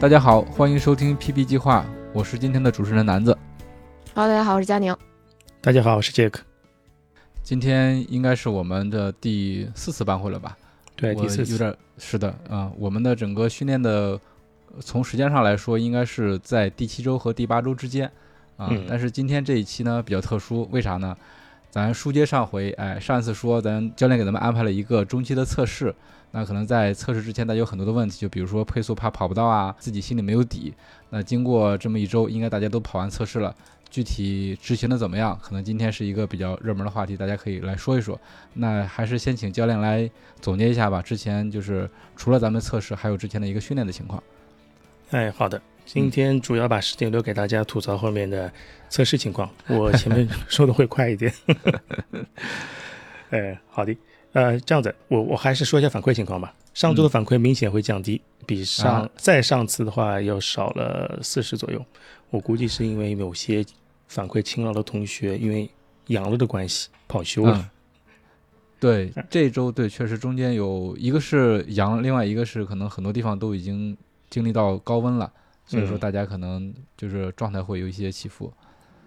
大家好，欢迎收听 PP 计划，我是今天的主持人南子。Hello，大家好，我是佳宁。大家好，我是杰克。今天应该是我们的第四次班会了吧？对，第四次有点是的啊、我们的整个训练的从时间上来说，应该是在第七周和第八周之间啊、嗯但是今天这一期呢比较特殊，为啥呢？咱书接上回，哎，上一次说咱教练给咱们安排了一个中期的测试，那可能在测试之前，大家有很多的问题，就比如说配速怕跑不到啊，自己心里没有底。那经过这么一周，应该大家都跑完测试了，具体执行的怎么样？可能今天是一个比较热门的话题，大家可以来说一说。那还是先请教练来总结一下吧。之前就是除了咱们测试，还有之前的一个训练的情况。哎，好的，今天主要把时间留给大家吐槽后面的测试情况，我前面 说的会快一点。哎，好的，呃，这样子，我我还是说一下反馈情况吧。上周的反馈明显会降低，比上、啊再上次的话要少了四十左右。我估计是因为某些反馈勤劳的同学因为阳了的关系跑休了。嗯，对，这周对确实中间有一个是阳，另外一个是可能很多地方都已经经历到高温了，所以说嗯大家可能就是状态会有一些起伏。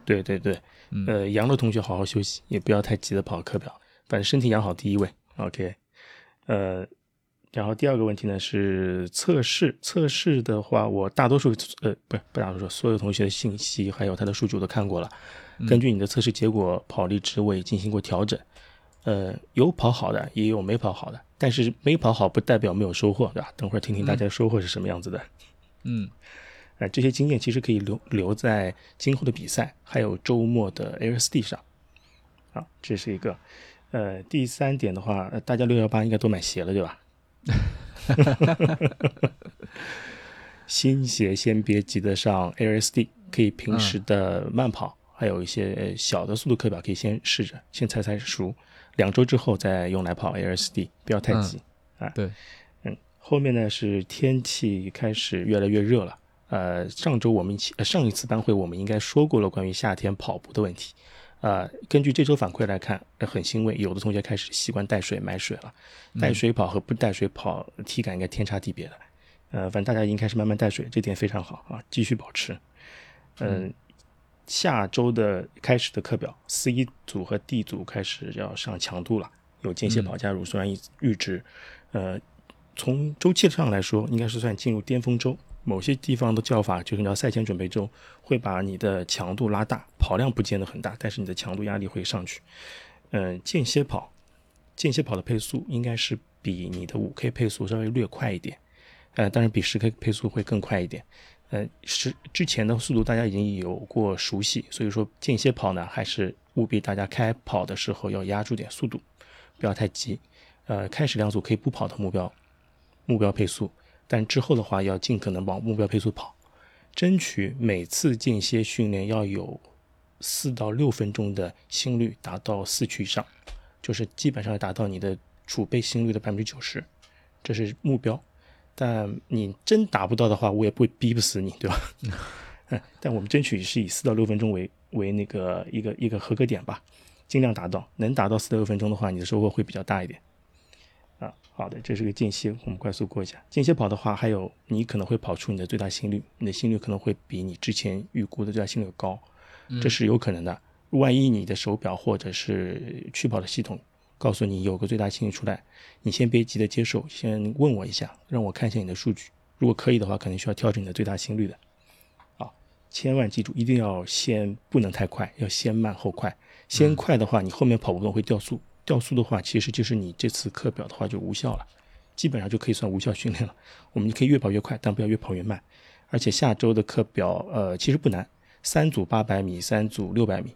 对对对，嗯，呃，阳的同学好好休息，也不要太急的跑课表，反正身体养好第一位。OK，呃，然后第二个问题呢是测试，测试的话，我大多数呃不是不大多数，所有同学的信息还有他的数据我都看过了，嗯根据你的测试结果，跑力值我也进行过调整。呃，有跑好的，也有没跑好的，但是没跑好不代表没有收获，对吧？等会儿听听大家收获是什么样子的。嗯呃，这些经验其实可以留留在今后的比赛，还有周末的 LSD 上。啊，这是一个。呃，第三点的话，呃大家六幺八应该都买鞋了，对吧？新鞋先别急着上 LSD，可以平时的慢跑，还有一些呃小的速度课表可以先试着，先踩踩熟，两周之后再用来跑 LSD，不要太急。啊，对，嗯，后面呢是天气开始越来越热了。呃，上周我们一起，呃，上一次班会我们应该说过了关于夏天跑步的问题。呃，根据这周反馈来看，呃很欣慰，有的同学开始习惯带水买水了。带水跑和不带水跑体感应该天差地别的。呃，反正大家已经开始慢慢带水，这点非常好啊，继续保持。嗯、下周的开始的课表，C 组和 D 组开始要上强度了，有间歇跑加乳酸阈阈值。呃，从周期上来说，应该是算进入巅峰周。某些地方的叫法就是叫赛前准备周，会把你的强度拉大，跑量不见得很大，但是你的强度压力会上去。嗯、间歇跑，间歇跑的配速应该是比你的五 K 配速稍微略快一点，呃，当然比十 K 配速会更快一点。呃，是之前的速度大家已经有过熟悉，所以说间歇跑呢，还是务必大家开跑的时候要压住点速度，不要太急。呃，开始两组可以不跑的目标目标配速，但之后的话要尽可能往目标配速跑，争取每次间歇训练要有四到六分钟的心率达到四区以上，就是基本上要达到你的储备心率的百分之九十，这是目标。但你真达不到的话，我也不会逼不死你，对吧？嗯但我们争取是以四到六分钟为为那个一个一个合格点吧，尽量达到。能达到四到六分钟的话，你的收获会比较大一点。啊，好的，这是个间歇，我们快速过一下。间歇跑的话，还有你可能会跑出你的最大心率，你的心率可能会比你之前预估的最大心率高，这是有可能的。万一你的手表或者是去跑的系统告诉你有个最大心率出来，你先别急着接受，先问我一下，让我看一下你的数据。如果可以的话，可能需要调整你的最大心率的。啊，千万记住，一定要先不能太快，要先慢后快。先快的话，你后面跑不动会掉速，掉速的话，其实就是你这次课表的话就无效了，基本上就可以算无效训练了。我们可以越跑越快，但不要越跑越慢。而且下周的课表，呃，其实不难，三组八百米，三组六百米，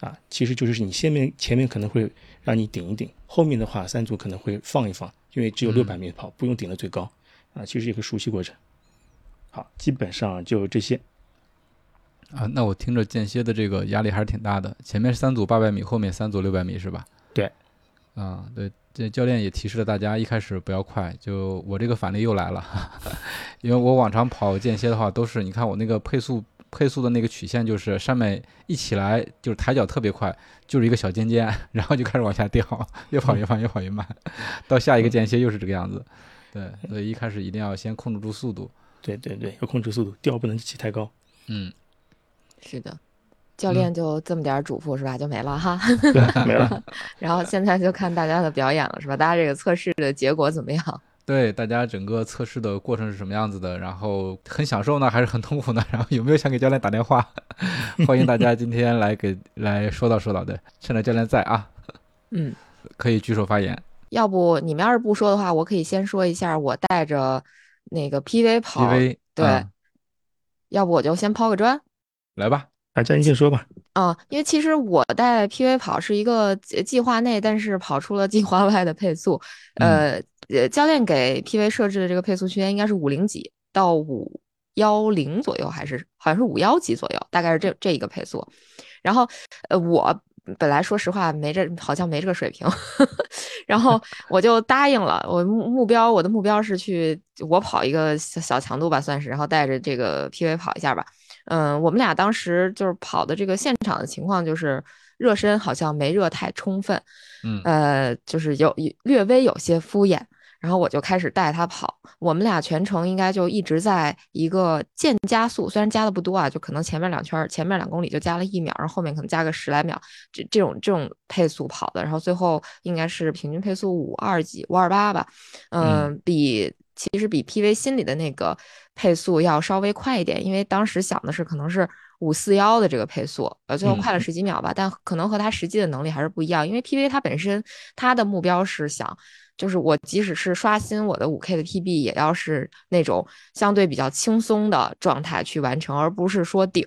啊，其实就是你先面前面可能会让你顶一顶，后面的话三组可能会放一放，因为只有六百米跑，不用顶的最高啊，其实一个熟悉过程。好，基本上就这些。啊，那我听着间歇的这个压力还是挺大的。前面三组八百米，后面三组六百米是吧？对。啊，对，这教练也提示了大家，一开始不要快。就我这个反例又来了，因为我往常跑间歇的话，都是你看我那个配速配速的那个曲线，就是上面一起来就是抬脚特别快，就是一个小尖尖，然后就开始往下掉，越跑越慢，越跑越慢，到下一个间歇又是这个样子。对，所以一开始一定要先控制住速度。对对对，要控制速度，调不能起太高。嗯。是的，教练就这么点嘱咐是吧？就没了哈，没了。然后现在就看大家的表演了是吧？大家这个测试的结果怎么样？对，大家整个测试的过程是什么样子的？然后很享受呢，还是很痛苦呢？然后有没有想给教练打电话？欢迎大家今天来给来说道说道的，趁着教练在啊，嗯，可以举手发言。要不你们要是不说的话，我可以先说一下，我带着那个 PV 跑，PV 对，要不我就先抛个砖。来吧，啊，佳音先说吧。啊，因为其实我带 PV 跑是一个计划内，但是跑出了计划外的配速。呃，呃，教练给 PV 设置的这个配速区间应该是五零几到五幺零左右，还是好像是五幺几左右，大概是这这一个配速。然后，呃，我本来说实话没这，好像没这个水平，然后我就答应了。我目目标，我的目标是去我跑一个小小强度吧，算是，然后带着这个 PV 跑一下吧。嗯，我们俩当时就是跑的这个现场的情况，就是热身好像没热太充分，嗯，呃，就是有略微有些敷衍，然后我就开始带他跑，我们俩全程应该就一直在一个渐加速，虽然加的不多啊，就可能前面两圈，前面两公里就加了一秒，然后后面可能加个十来秒，这这种这种配速跑的，然后最后应该是平均配速五二几五二八吧，嗯，比。其实比 PV 心里的那个配速要稍微快一点，因为当时想的是可能是五四幺的这个配速，呃，最后快了十几秒吧，但可能和他实际的能力还是不一样，因为 PV 它本身它的目标是想。就是我即使是刷新我的五 K 的 PB，也要是那种相对比较轻松的状态去完成，而不是说顶。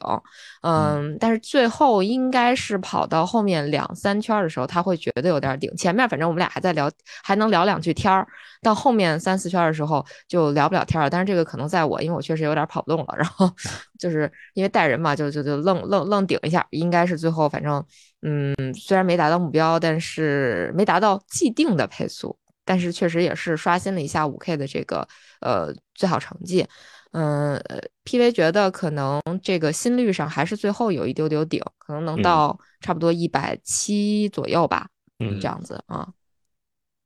嗯，但是最后应该是跑到后面两三圈的时候，他会觉得有点顶。前面反正我们俩还在聊，还能聊两句天儿。到后面三四圈的时候就聊不了天儿了。但是这个可能在我，因为我确实有点跑不动了。然后 就是因为带人嘛，就就就愣愣愣顶一下。应该是最后反正嗯，虽然没达到目标，但是没达到既定的配速。但是确实也是刷新了一下五 K 的这个呃最好成绩，嗯，PV 觉得可能这个心率上还是最后有一丢丢顶，可能能到差不多一百七左右吧，嗯，这样子啊。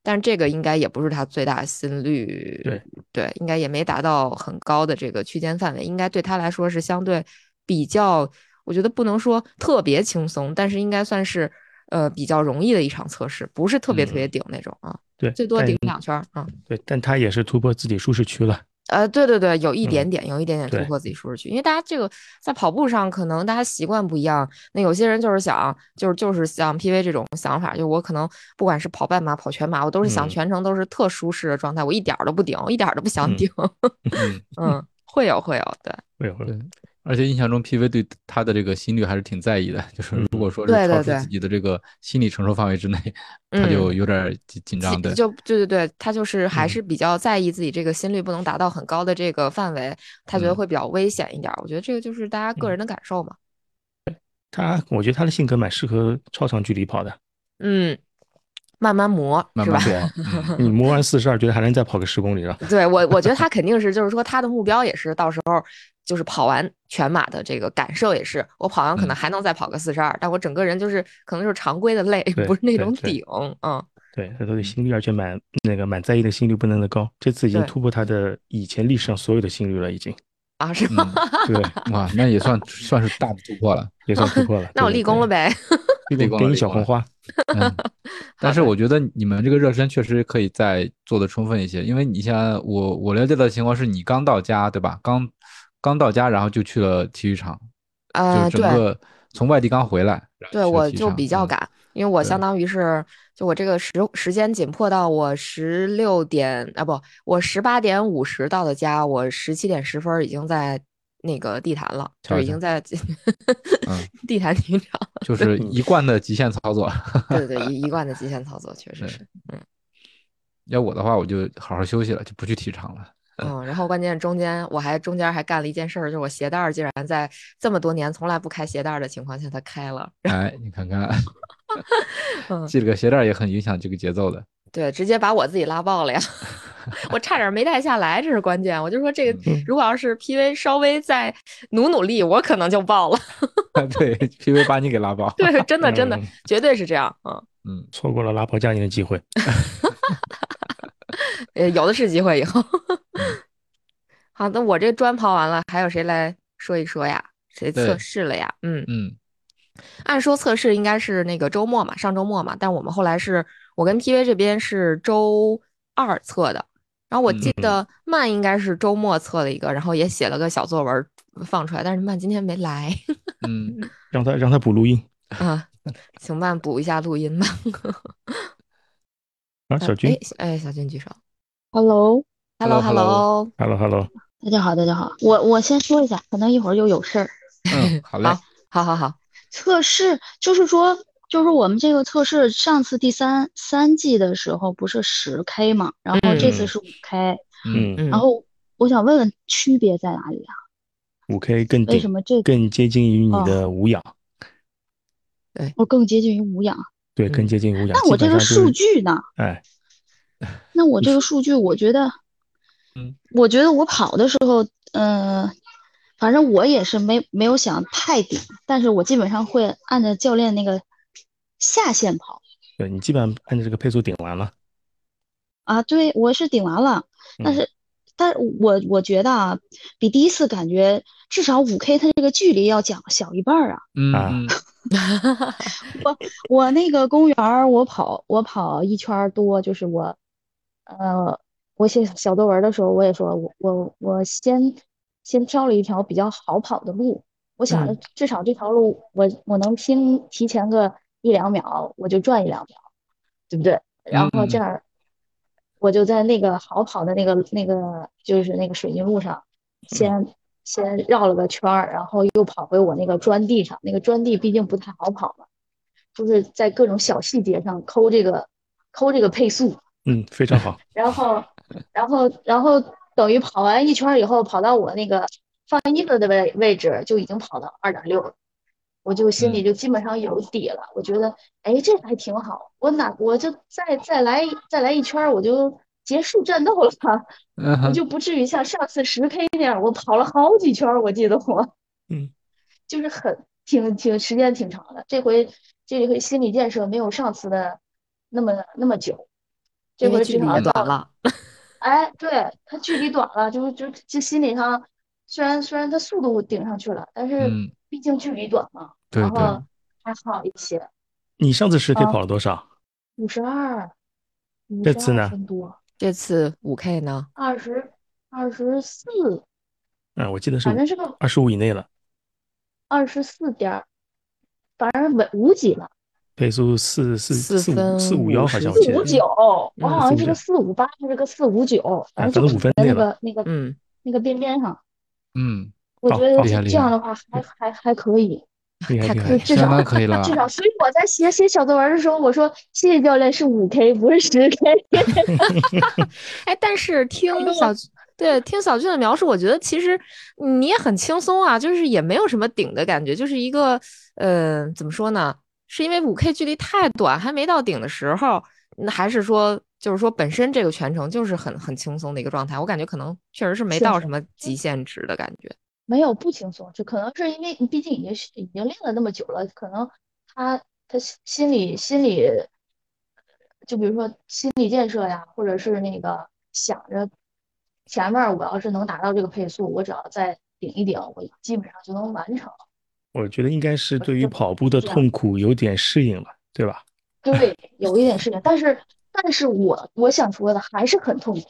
但是这个应该也不是他最大心率，对。对，应该也没达到很高的这个区间范围，应该对他来说是相对比较，我觉得不能说特别轻松，但是应该算是呃比较容易的一场测试，不是特别特别顶那种啊。对，最多顶两圈儿啊。对，但他也是突破自己舒适区了。呃，对对对，有一点点，有一点点突破自己舒适区。因为大家这个在跑步上，可能大家习惯不一样。那有些人就是想，就是就是像 PV 这种想法，就我可能不管是跑半马、跑全马，我都是想全程都是特舒适的状态，我一点都不顶，一点都不想顶。嗯，会有会有，对，会有会有。而且印象中，PV 对他的这个心率还是挺在意的。就是如果说是超出自己的这个心理承受范围之内，他就有点紧紧张。对，就对对对，他就是还是比较在意自己这个心率不能达到很高的这个范围，他觉得会比较危险一点。我觉得这个就是大家个人的感受嘛。他，我觉得他的性格蛮适合超长距离跑的。嗯。慢慢磨，是吧？你磨完四十二，觉得还能再跑个十公里了？对我，我觉得他肯定是，就是说他的目标也是到时候就是跑完全马的这个感受也是，我跑完可能还能再跑个四十二，但我整个人就是可能就是常规的累，不是那种顶，嗯。对，他都是心率，而且蛮那个蛮在意的心率不能的高，这次已经突破他的以前历史上所有的心率了，已经。啊，是吗？对，哇，那也算算是大的突破了，也算突破了。那我立功了呗。立功给你小红花，但是我觉得你们这个热身确实可以再做的充分一些，因为你像我我了解的情况是你刚到家对吧？刚刚到家，然后就去了体育场，啊，整个从外地刚回来，对，我就比较赶，因为我相当于是就我这个时时间紧迫到我十六点啊不，我十八点五十到的家，我十七点十分已经在。那个地坛了，瞧瞧就已经在嗯 地坛体育场。就是一贯的极限操作。对对对，一一贯的极限操作，确实是。嗯。要我的话，我就好好休息了，就不去体育场了。嗯，然后关键中间我还中间还干了一件事儿，就是我鞋带儿竟然在这么多年从来不开鞋带儿的情况下，它开了。哎，你看看，嗯，系了个鞋带儿也很影响这个节奏的。对，直接把我自己拉爆了呀！我差点没带下来，这是关键。我就说这个，如果要是 PV 稍微再努努力，我可能就爆了。对，PV 把你给拉爆。对，真的真的嗯，绝对是这样。嗯，嗯，错过了拉爆佳宁的机会。呃，有的是机会以后。好的，我这砖刨完了，还有谁来说一说呀？谁测试了呀？嗯，嗯。按说测试应该是那个周末嘛，上周末嘛，但我们后来是我跟 PV 这边是周二测的，然后我记嗯得曼应该是周末测了一个，然后也写了个小作文放出来，但是曼今天没来。嗯，让他让他补录音。啊，请曼补一下录音吧。啊，小军哎哎，小军举手。Hello，大家好，大家好，我我先说一下，可能一会儿又有事儿。嗯，好嘞。好好好，测试就是说，就是我们这个测试，上次第三三季的时候不是十 K 嘛，然后这次嗯是五 K，嗯然后我想问问区别在哪里啊？五 K 更，为什么这更接近于你哦的无氧，我更接近于无氧？对，更嗯接近于无氧。那我这个数，据呢？哎，那我这个数据，我觉得，嗯，我觉得我跑的时候，嗯、反正我也是没没有想太顶，但是我基本上会按照教练那个下限跑。对你基本上按照这个配速顶完了。啊，对，我是顶完了，但嗯是，但是我我觉得啊，比第一次感觉至少五 K 它这个距离要讲小一半啊。啊嗯 我我那个公园，我跑我跑一圈多，就是我，呃，我写小作文的时候，我也说我我我先先挑了一条比较好跑的路，我想着嗯至少这条路我我能拼提前个一两秒，我就赚一两秒，对不对？然后这嗯样，我就在那个好跑的那个那个就是那个水泥路上，先先绕了个圈儿，然后又跑回我那个砖地上。那个砖地毕竟不太好跑嘛，就是在各种小细节上抠这个抠这个配速，嗯，非常好。然后 然后然后等于跑完一圈儿以后，跑到我那个放衣服的位位置就已经跑到二点六了。我就心里就基本上有底了，我觉得，哎，这还挺好。我哪我就再再来再来一圈儿，我就结束战斗了。嗯我，就不至于像上次十 K 那样，我跑了好几圈儿，我记得我，嗯，就是很挺挺时间挺长的。这回这回心理建设没有上次的那么那么久，这回因为距离至少到也短了。哎，对，它距离短了，就是就就心理上，虽然虽然它速度顶上去了，但是嗯，毕竟距离短嘛，对对然后还好一些。你上次十 K 啊跑了多少？五十二，五十二这次呢分多，这次五 K 呢？二十二十四，嗯，我记得是反正是个二十五以内了，二十四点儿，反正稳五几了，配速四四四四分五四五幺，好像四五九，我嗯好像是459个四五八还是个四五九，反正正就在那五分内了个那个嗯，那个边边上，嗯，我觉得这样的话还还还可以。厉害厉害太可以。至少可以了。至少，所以我在写写小作文的时候，我说谢谢教练是五 K，不是十 K。哎，但是听小对听小俊的描述，我觉得其实你也很轻松啊，就是也没有什么顶的感觉，就是一个呃，怎么说呢？是因为五 K 距离太短，还没到顶的时候，那还是说就是说本身这个全程就是很很轻松的一个状态？我感觉可能确实是没到什么极限值的感觉。没有不轻松，就可能是因为你毕竟已经已经练了那么久了，可能他他心心理心理，就比如说心理建设呀，或者是那个想着前面儿我要是能达到这个配速，我只要再顶一顶，我基本上就能完成。我觉得应该是对于跑步的痛苦有点适应了，对吧？对，有一点适应，但是但是我我想说的还是很痛苦，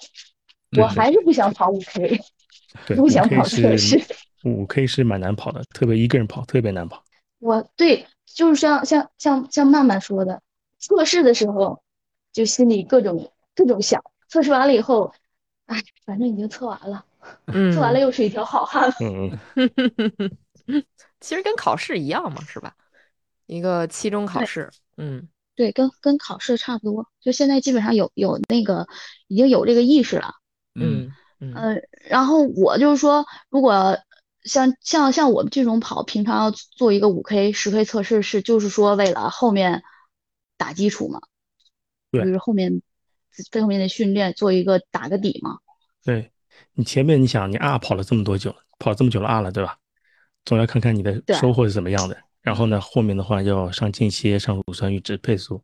我嗯还是不想跑五 K，对，不想跑测试。五 K 是蛮难跑的，特别一个人跑特别难跑。我对，就是像像像像曼曼说的，测试的时候就心里各种各种想，测试完了以后，哎，反正已经测完了，嗯，测完了又是一条好汉。嗯嗯，其实跟考试一样嘛，是吧？一个期中考试，嗯对，跟跟考试差不多，就现在基本上有有那个已经有这个意识了。嗯嗯然后我就是说，如果像像像我们这种跑，平常要做一个五 K、十 K 测试，是就是说为了后面打基础嘛，对就是后面这后面的训练做一个打个底嘛。对你前面你想你啊跑了这么多久了，跑这么久了啊了，对吧？总要看看你的收获是怎么样的。然后呢，后面的话要上间歇、上乳酸阈值配速，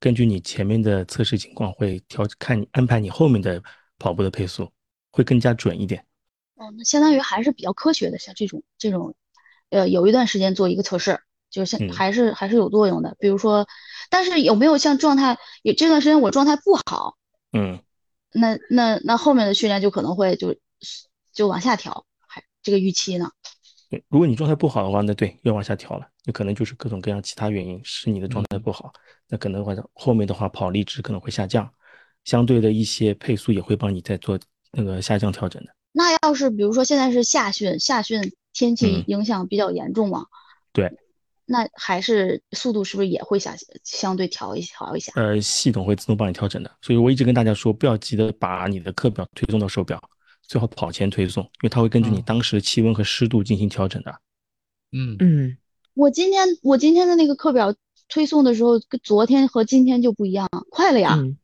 根据你前面的测试情况会调看你安排你后面的跑步的配速，会更加准一点。哦，那相当于还是比较科学的，像这种这种，呃，有一段时间做一个测试，就是还是还是有作用的。比如说，但是有没有像状态，有这段时间我状态不好，嗯，那那那后面的训练就可能会就就往下调，还这个预期呢？对，如果你状态不好的话，那对要往下调了，有可能就是各种各样其他原因使你的状态不好，那可能的话后面的话跑力值可能会下降，相对的一些配速也会帮你再做那个下降调整的。那要是比如说现在是夏训，夏训天气嗯影响比较严重嘛，对，那还是速度是不是也会下相对调一调一下？呃，系统会自动帮你调整的。所以我一直跟大家说，不要急着把你的课表推送到手表，最好跑前推送，因为它会根据你嗯当时的气温和湿度进行调整的。嗯嗯，我今天我今天的那个课表推送的时候，跟昨天和今天就不一样，快了呀？嗯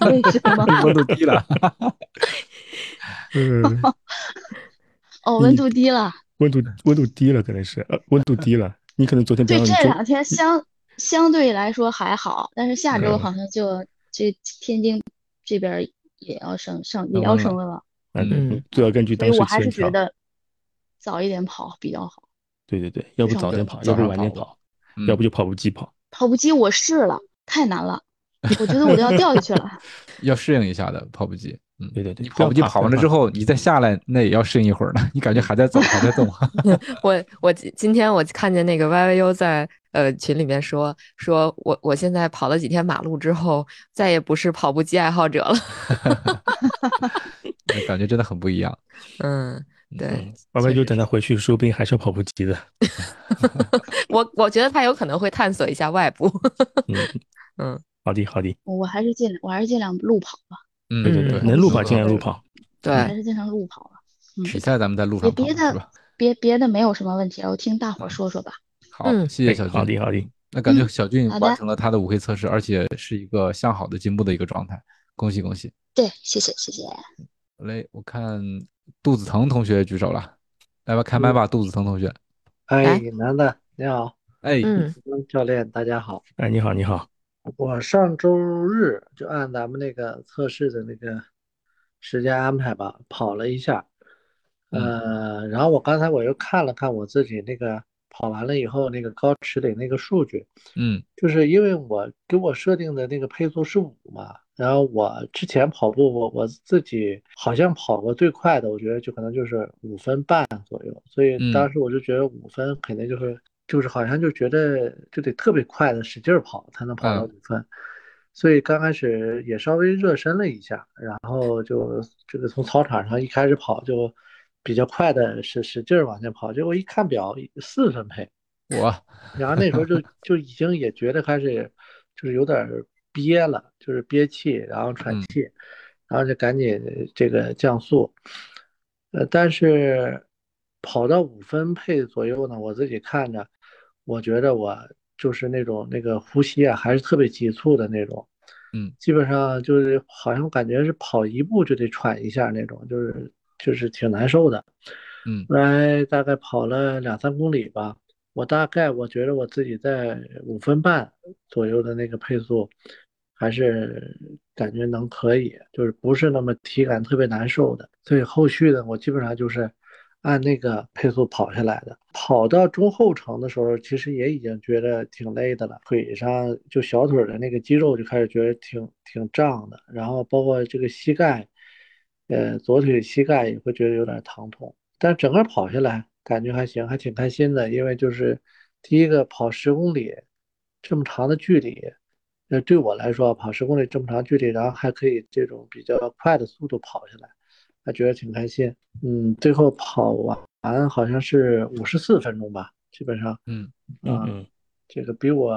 为什么？温度低了，嗯，哦，温度低了。温度温度低了，可能是呃温度低了，你可能昨天比对，这两天相相对来说还好，但是下周嗯好像就这天津这边儿也要升升也要升温了嗯，对嗯你都要根据当时所以我还。是觉得早一点跑比较好。对对对，要不早点跑，要不晚点跑，嗯要不就跑步机跑。跑步机我试了，太难了，我觉得我都要掉下去了。要适应一下的跑步机。嗯，对对对你跑步机跑完了之后，你再下来，那也要适应一会儿呢。你感觉还在走，还在动。我我今今天我看见那个 YYU 在呃群里面说说我我现在跑了几天马路之后，再也不是跑步机爱好者了。感觉真的很不一样。嗯，对嗯，慢慢就等他回去，说不定还是要跑步机的。我我觉得他有可能会探索一下外部。嗯嗯，好的好的，我还是尽量我还是尽量路跑吧，嗯，对对对，嗯能路跑尽量路跑。对，还是经常路跑吧。嗯，比赛咱们在路上跑别别的是吧？别别的没有什么问题了，我听大伙说说吧。好，嗯。谢谢小俊。好的好的，那感觉嗯。小俊完成了他的五 K 测试，而且是一个向好的进步的一个状态，恭喜恭喜！对，谢谢谢谢。好嘞，我看杜子腾同学举手了，来吧，开麦吧，杜子腾同学。哎来，男的，你好，哎，嗯。教练，大家好。哎，你好你好，我上周日就按咱们那个测试的那个时间安排吧，跑了一下，呃，然后我刚才我又看了看我自己那个跑完了以后那个高尺里那个数据，嗯。就是因为我给我设定的那个配速是五嘛，然后我之前跑步我我自己好像跑过最快的，我觉得就可能就是五分半左右，所以当时我就觉得五分肯定就是就是好像就觉得就得特别快的使劲儿跑才能跑到嗯五分，所以刚开始也稍微热身了一下，然后就这个从操场上一开始跑就比较快的使使劲儿往前跑，结果一看表四分配。我然后那时候就就已经也觉得开始就是有点儿憋了，就是憋气，然后喘嗯气，然后就赶紧这个降速。呃，但是跑到五分配左右呢，我自己看着，我觉得我就是那种那个呼吸啊，还是特别急促的那种。嗯，基本上就是好像感觉是跑一步就得喘一下那种，就是就是挺难受的。嗯后来大概跑了两三公里吧，我大概我觉得我自己在五分半左右的那个配速，还是感觉能可以，就是不是那么体感特别难受的。所以后续的我基本上就是按那个配速跑下来的。跑到中后程的时候，其实也已经觉得挺累的了，腿上就小腿的那个肌肉就开始觉得挺挺胀的，然后包括这个膝盖，呃，左腿膝盖也会觉得有点疼痛。但整个跑下来感觉还行，还挺开心的，因为就是第一个跑十公里这么长的距离，呃，对我来说跑十公里这么长距离，然后还可以这种比较快的速度跑下来，还觉得挺开心。嗯，最后跑完好像是五十四分钟吧，基本上，嗯啊，嗯这个比我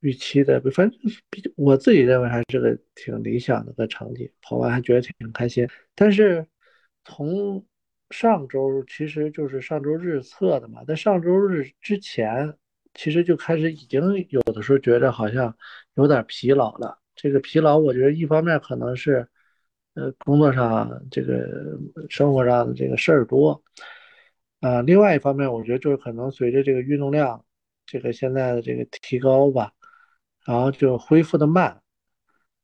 预期的，反正比我自己认为还是个挺理想的个成绩，跑完还觉得挺开心。但是从上周其实就是上周日测的嘛，在上周日之前，其实就开始已经有的时候觉得好像有点疲劳了。这个疲劳，我觉得一方面可能是，呃，工作上这个生活上的这个事儿多，啊，另外一方面，我觉得就是可能随着这个运动量，这个现在的这个提高吧，然后就恢复的慢。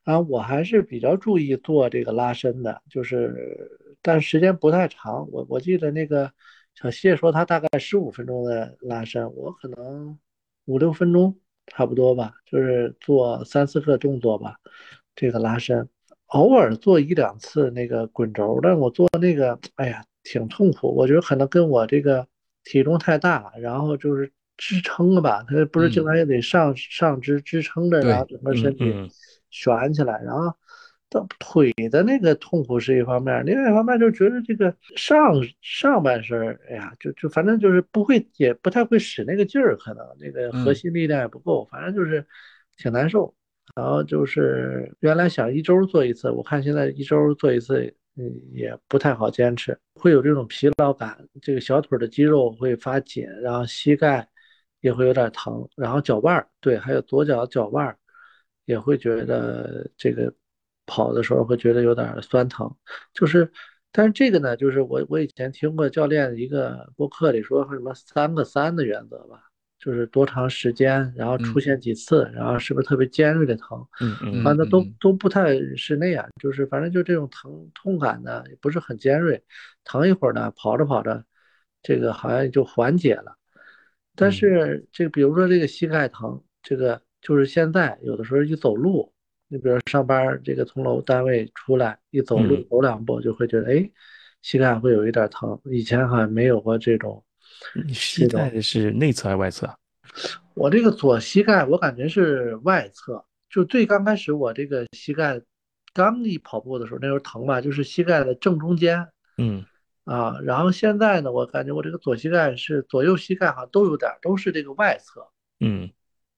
啊，我还是比较注意做这个拉伸的，就是但时间不太长。我我记得那个小谢说他大概十五分钟的拉伸，我可能五六分钟差不多吧，就是做三四个动作吧，这个拉伸，偶尔做一两次那个滚轴，但我做那个，哎呀，挺痛苦。我觉得可能跟我这个体重太大，然后就是支撑吧，他不是经常也得上上肢支撑着，然后整个身体。悬起来，然后到腿的那个痛苦是一方面，另外一方面就觉得这个上上半身儿，哎呀，就就反正就是不会，也不太会使那个劲儿，可能那个核心力量也不够，反正就是挺难受。然后就是原来想一周做一次，我看现在一周做一次，嗯，也不太好坚持，会有这种疲劳感，这个小腿的肌肉会发紧，然后膝盖也会有点疼，然后脚腕儿，对，还有左脚脚腕儿。也会觉得这个跑的时候会觉得有点酸疼，就是，但是这个呢，就是我我以前听过教练一个播客里说什么三个三的原则吧，就是多长时间，然后出现几次，然后是不是特别尖锐的疼，嗯嗯，反正都都不太是那样，就是反正就这种疼痛感呢，也不是很尖锐，疼一会儿呢，跑着跑着，这个好像就缓解了，但是这个比如说这个膝盖疼，这个。就是现在有的时候一走路，你比如上班这个从楼单位出来一走路走两步就会觉得哎，膝盖会有一点疼。以前好像没有过这种。你膝盖是内侧还是外侧？我这个左膝盖我感觉是外侧，就最刚开始我这个膝盖刚一跑步的时候那时候疼吧，就是膝盖的正中间。嗯啊，然后现在呢，我感觉我这个左膝盖是左右膝盖好像都有点，都是这个外侧。嗯。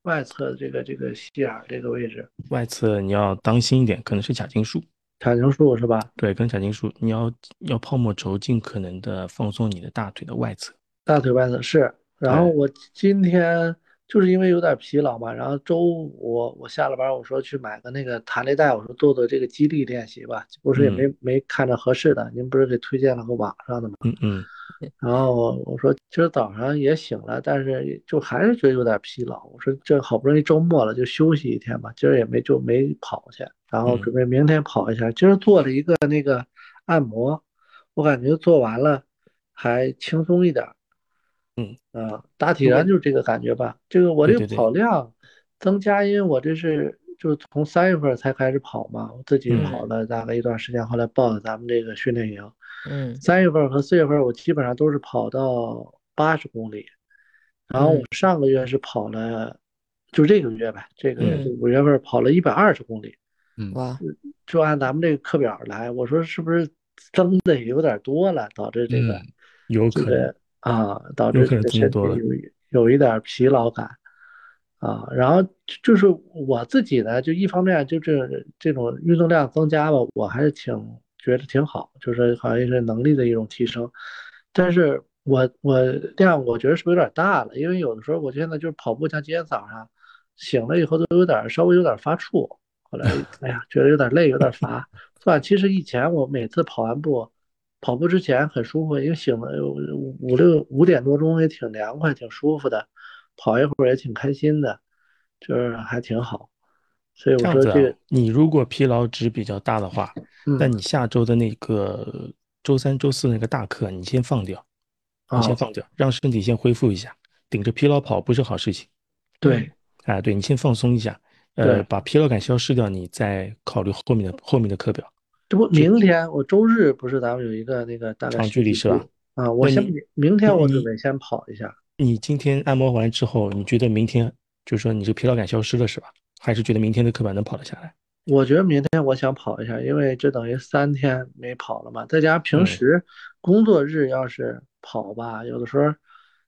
外侧这个这个膝眼这个位置，外侧你要当心一点，可能是髂胫束。髂胫束是吧？对，跟髂胫束，你要要泡沫轴尽可能的放松你的大腿的外侧。大腿外侧是。然后我今天就是因为有点疲劳嘛，然后周五我下了班，我说去买个那个弹力带，我说做做这个肌力练习吧。不是也没没看着合适的，您不是给推荐了个网上的吗？嗯嗯。然后我说今儿早上也醒了，但是就还是觉得有点疲劳。我说这好不容易周末了，就休息一天吧。今儿也没就没跑去，然后准备明天跑一下。今儿做了一个那个按摩，我感觉做完了还轻松一点。嗯啊，大体上就是这个感觉吧。这个我这个跑量增加，因为我这是就是从三月份才开始跑嘛，我自己跑了大概一段时间，后来报了咱们这个训练营。嗯，三月份和四月份我基本上都是跑到八十公里，然后我上个月是跑了，就这个月吧，这个五月份跑了一百二十公里。嗯，哇，就按咱们这个课表来，我说是不是增的有点多了，导致这个有可能啊，导致这个身体有有一点疲劳感啊。然后就是我自己呢，就一方面就是这种运动量增加吧，我还是挺。觉得挺好，就是好像是能力的一种提升，但是我我量我觉得是不是有点大了？因为有的时候我现在就是跑步，像今天早上醒了以后都有点稍微有点发怵，后来 哎呀觉得有点累，有点乏。算其实以前我每次跑完步，跑步之前很舒服，因为醒了五六五点多钟也挺凉快，挺舒服的，跑一会儿也挺开心的，就是还挺好。所以我说这个，你如果疲劳值比较大的话，那你下周的那个周三、周四那个大课，你先放掉，你先放掉，让身体先恢复一下。顶着疲劳跑不是好事情。对，哎，对你先放松一下，呃，把疲劳感消失掉，你再考虑后面的后面的课表。这不，明天我周日不是咱们有一个那个大概长距离是吧？啊，我先明天我准备先跑一下。你今天按摩完之后，你觉得明天就是说你这疲劳感消失了是吧？还是觉得明天的课板能跑得下来？我觉得明天我想跑一下，因为这等于三天没跑了嘛，再加上平时工作日要是跑吧，有的时候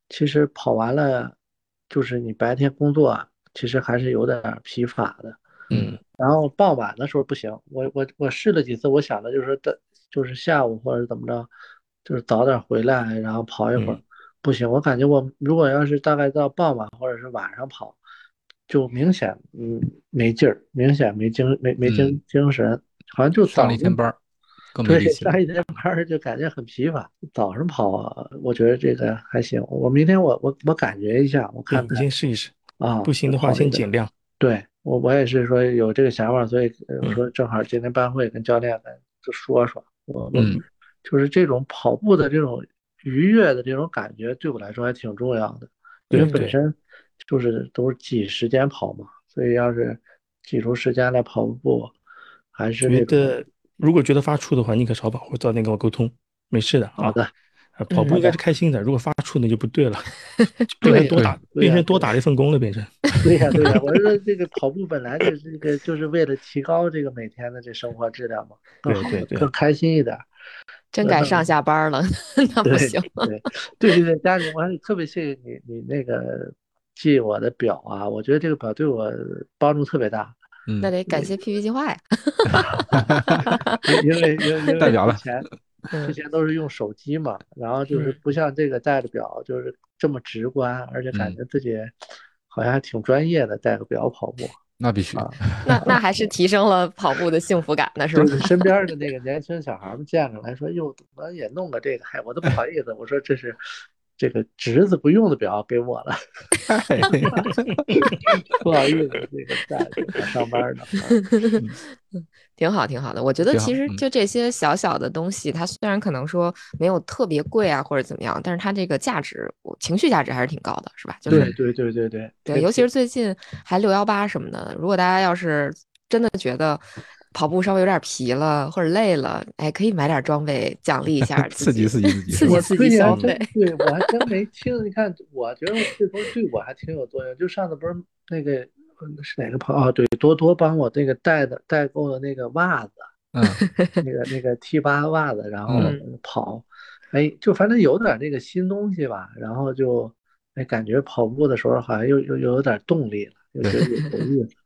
其实跑完了，就是你白天工作啊，其实还是有点疲乏的。嗯然后傍晚的时候不行，我我我试了几次，我想的就是说的，就是下午或者怎么着，就是早点回来，然后跑一会儿，嗯不行，我感觉我如果要是大概到傍晚或者是晚上跑，就明显嗯没劲儿，明显没精没没精、嗯精神，好像就上了一天班儿，对上。一天班儿就感觉很疲乏，早上跑啊，我觉得这个还行，我明天我我我感觉一下，我看，你看看先试一试，啊，不行的话先减量。对我，我也是说有这个想法，所以呃我嗯。说正好今天班会跟教练们就说说，我我嗯。就是这种跑步的这种愉悦的这种感觉，对我来说还挺重要的，因为本身就是都是挤时间跑嘛，所以要是挤出时间来跑步，还是觉得如果觉得发怵的话，你可少跑，或早点跟我沟通，没事的啊。好的，呃跑嗯步应该是开心的，如果发怵那就不对了，对变成多打，变成多打了一份工了，变成。对呀对呀，我说这个 跑步本来就是这个就是为了提高这个每天的这生活质量嘛，更好对对对更开心一点。真该上下班了，那不行。对对对对，佳宁，我还特别谢谢你，你那个寄我的表啊，我觉得这个表对我帮助特别大，嗯那，得感谢 PP 计划呀。因因为因为因为代表了之前都是用手机嘛，然后就是嗯不像这个戴着表就是这么直观，而且感嗯觉自己好像还挺专业的，戴个表跑步。那必须。啊 那那还是提升了跑步的幸福感呢，是吧？就是身边的那个年轻小孩们见着来说，哟，怎么也弄个这个？嗨，我都不好意思，我说这是这个侄子不用的表给我了，不好意思，这个在上班呢。啊 挺好，挺好的。我觉得其实嗯就这些小小的东西，它虽然可能说没有特别贵啊，或者怎么样，但是它这个价值，我情绪价值还是挺高的，是吧？就是对对对对对对，尤其是最近还六幺八什么的，如果大家要是真的觉得跑步稍微有点疲了或者累了，哎，可以买点装备奖励一下刺激刺激自己刺激刺激消费。对我还真没听。你看，我觉得这东西对我还挺有作用。就上次不是那个嗯是哪个朋友哦，对，多多帮我这个代的代购的那个袜子，嗯，那个那个 T 八袜子，然后嗯跑，哎，就反正有点那个新东西吧，然后就哎感觉跑步的时候好像又又又有点动力了，又觉得有有意思。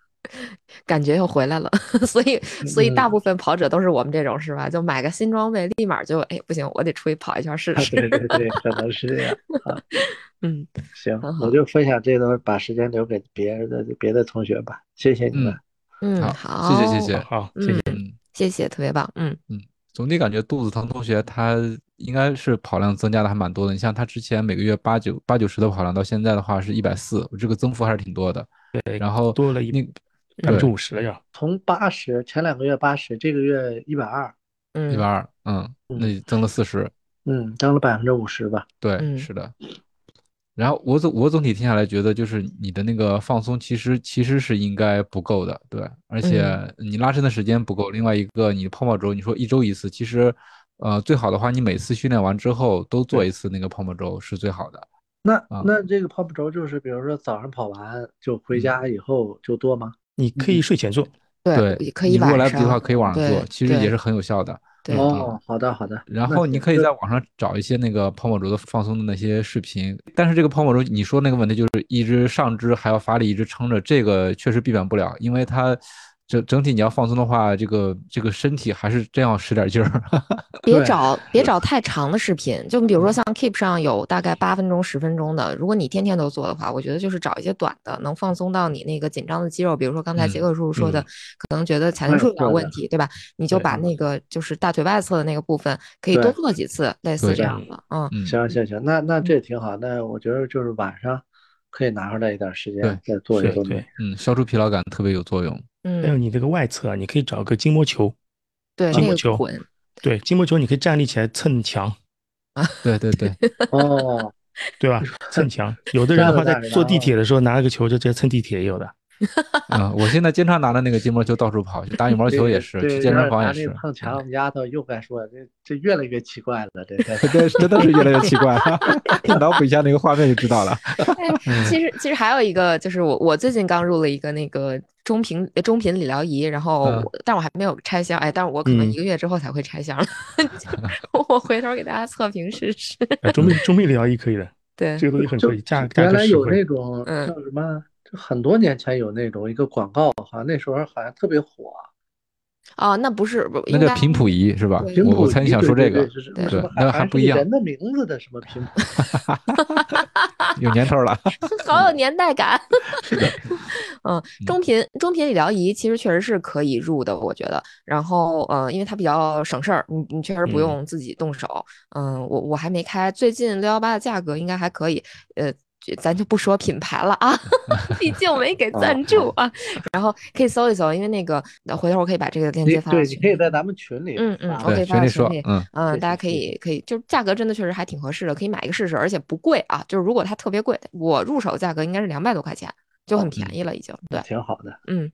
感觉又回来了，所以所以大嗯部分跑者都是我们这种是吧？就买个新装备，立马就哎不行，我得出去跑一圈试啊，试。对对对，可能是这样啊。嗯，行我就分享这东西，把时间留给别人的别的同学吧。谢谢你们。嗯，好好，谢谢谢谢好，谢谢。嗯，嗯，谢谢，特别棒。嗯嗯总体感觉肚子疼同学他应该是跑量增加的还蛮多的。你像他之前每个月八九八九十的跑量，到现在的话是一百四，这个增幅还是挺多的。对，然后多了一那百分之五十了要。从八十，前两个月八十，这个月一百二，嗯一百二，嗯，那增了四十，嗯，增了百分之五十吧。对，嗯是的。然后我总我总体听下来觉得，就是你的那个放松其实其实是应该不够的，对，而且嗯你拉伸的时间不够。另外一个，你泡沫轴，你说一周一次，其实呃最好的话，你每次训练完之后都做一次那个泡沫轴是最好的。那啊那这个泡沫轴就是，比如说早上跑完就回嗯家以后就做吗？你可以睡前做，对，对，可以你如果来不及的话，可以晚上做其实也是很有效的。对哦，好的好的。然后你可以在网上找一些那个泡沫轴的放松的那些视频，但是这个泡沫轴你说那个问题就是一只上肢还要发力一直撑着，这个确实避免不了，因为它整整体你要放松的话，这个这个身体还是真要使点劲儿。别找别找太长的视频，就比如说像 Keep 上有大概八分钟、十分钟的，如果你天天都做的话，我觉得就是找一些短的，能放松到你那个紧张的肌肉。比如说刚才杰嗯克叔叔说的，嗯可能觉得髂胫束有点问题，对吧？你就把那个就是大腿外侧的那个部分可以多做几次，类似这样的，嗯。嗯，行行行，那那这挺好。那我觉得就是晚上可以拿出来一点时间对再做一做。对对。嗯，消除疲劳感特别有作用。嗯，还有你这个外侧啊，你可以找个筋膜球，对，筋膜球，对，筋膜球你可以站立起来蹭墙，啊对对对，哦，对吧？蹭墙。有的人的话，在坐地铁的时候拿了个球就直接蹭地铁，也有的。嗯，我现在经常拿着那个筋膜球到处跑，去打羽毛球也是，去健身房也是那。碰墙，我们丫头又该说这这越来越奇怪了，这这这真的是越来越奇怪，脑补一下那个画面就知道了。哎，其实其实还有一个，就是我我最近刚入了一个那个中频呃中频理疗仪，然后但我还没有拆箱，哎，但是我可能嗯一个月之后才会拆箱，我回头给大家测评试试。哎中频中频理疗仪可以的，对，这个东西很就可以，价价原来有那种嗯叫什么，就很多年前有那种一个广告，好像那时候好像特别火。哦，那不是，不那叫频谱仪是吧？频谱我我猜你想说这个对对是那还还不一样人的名字的什么频谱？有年头了。好有年代感。嗯，中频中频理疗仪其实确实是可以入的，我觉得。然后，呃，因为它比较省事儿，你你确实不嗯用自己动手。嗯，我我还没开，最近六幺八的价格应该还可以。呃，这咱就不说品牌了啊，毕竟没给赞助啊。然后可以搜一搜，因为那个呃回头我可以把这个链，接发给你。对你可以在咱们群里嗯嗯发，OK，对，发群里说到群里，嗯，嗯，大家可以可以，就是价格真的确实还挺合适的，可以买一个试试，而且不贵啊。就是如果它特别贵，我入手价格应该是两百多块钱，就很便宜了已经。对，挺好的。嗯，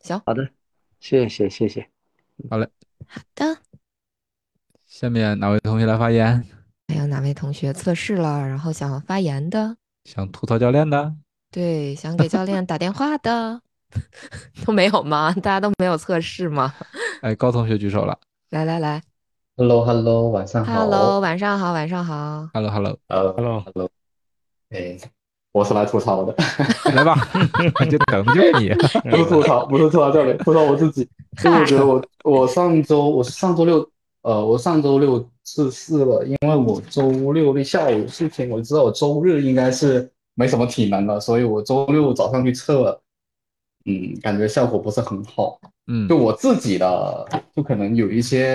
行好的，谢谢谢谢。好嘞，好的。下面哪位同学来发言？还有哪位同学测试了，然后想发言的？想吐槽教练的？对，想给教练打电话的 都没有吗？大家都没有测试吗？哎，高同学举手了。来来来 Hello Hello，晚上好。，Hello，晚上好，晚上好。Hello Hello，呃 Hello Hello，哎，我是来吐槽的，来吧，就等着你。不是吐槽，不是吐槽教练，吐槽我自己。因为我觉得我我上周我是上周六，呃，我上周六测试了，因为我周六的下午有事情，我知道我周日应该是没什么体能了，所以我周六早上去测了，嗯，感觉效果不是很好。嗯就我自己的，就可能有一些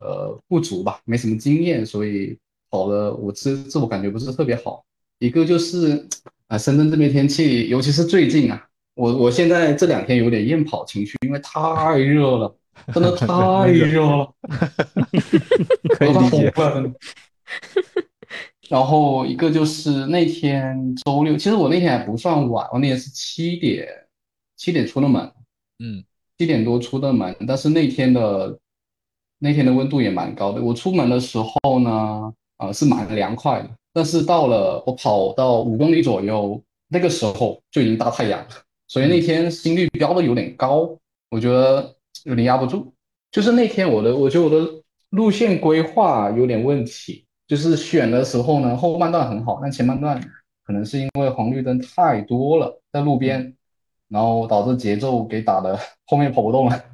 呃不足吧，没什么经验，所以跑的我自自我感觉不是特别好。一个就是啊、深圳这边天气，尤其是最近啊，我我现在这两天有点厌跑情绪，因为太热了，真的太热了，可以理解。然后一个就是那天周六，其实我那天还不算晚，我那天是七点七点出的门，嗯。七点多出的门，但是那天的那天的温度也蛮高的。我出门的时候呢，呃，是蛮凉快的，但是到了我跑到五公里左右，那个时候就已经大太阳了，所以那天心率飙的有点高，我觉得有点压不住。就是那天我的，我觉得我的路线规划有点问题，就是选的时候呢，后半段很好，但前半段可能是因为红绿灯太多了，在路边，然后导致节奏给打的后面跑不动了，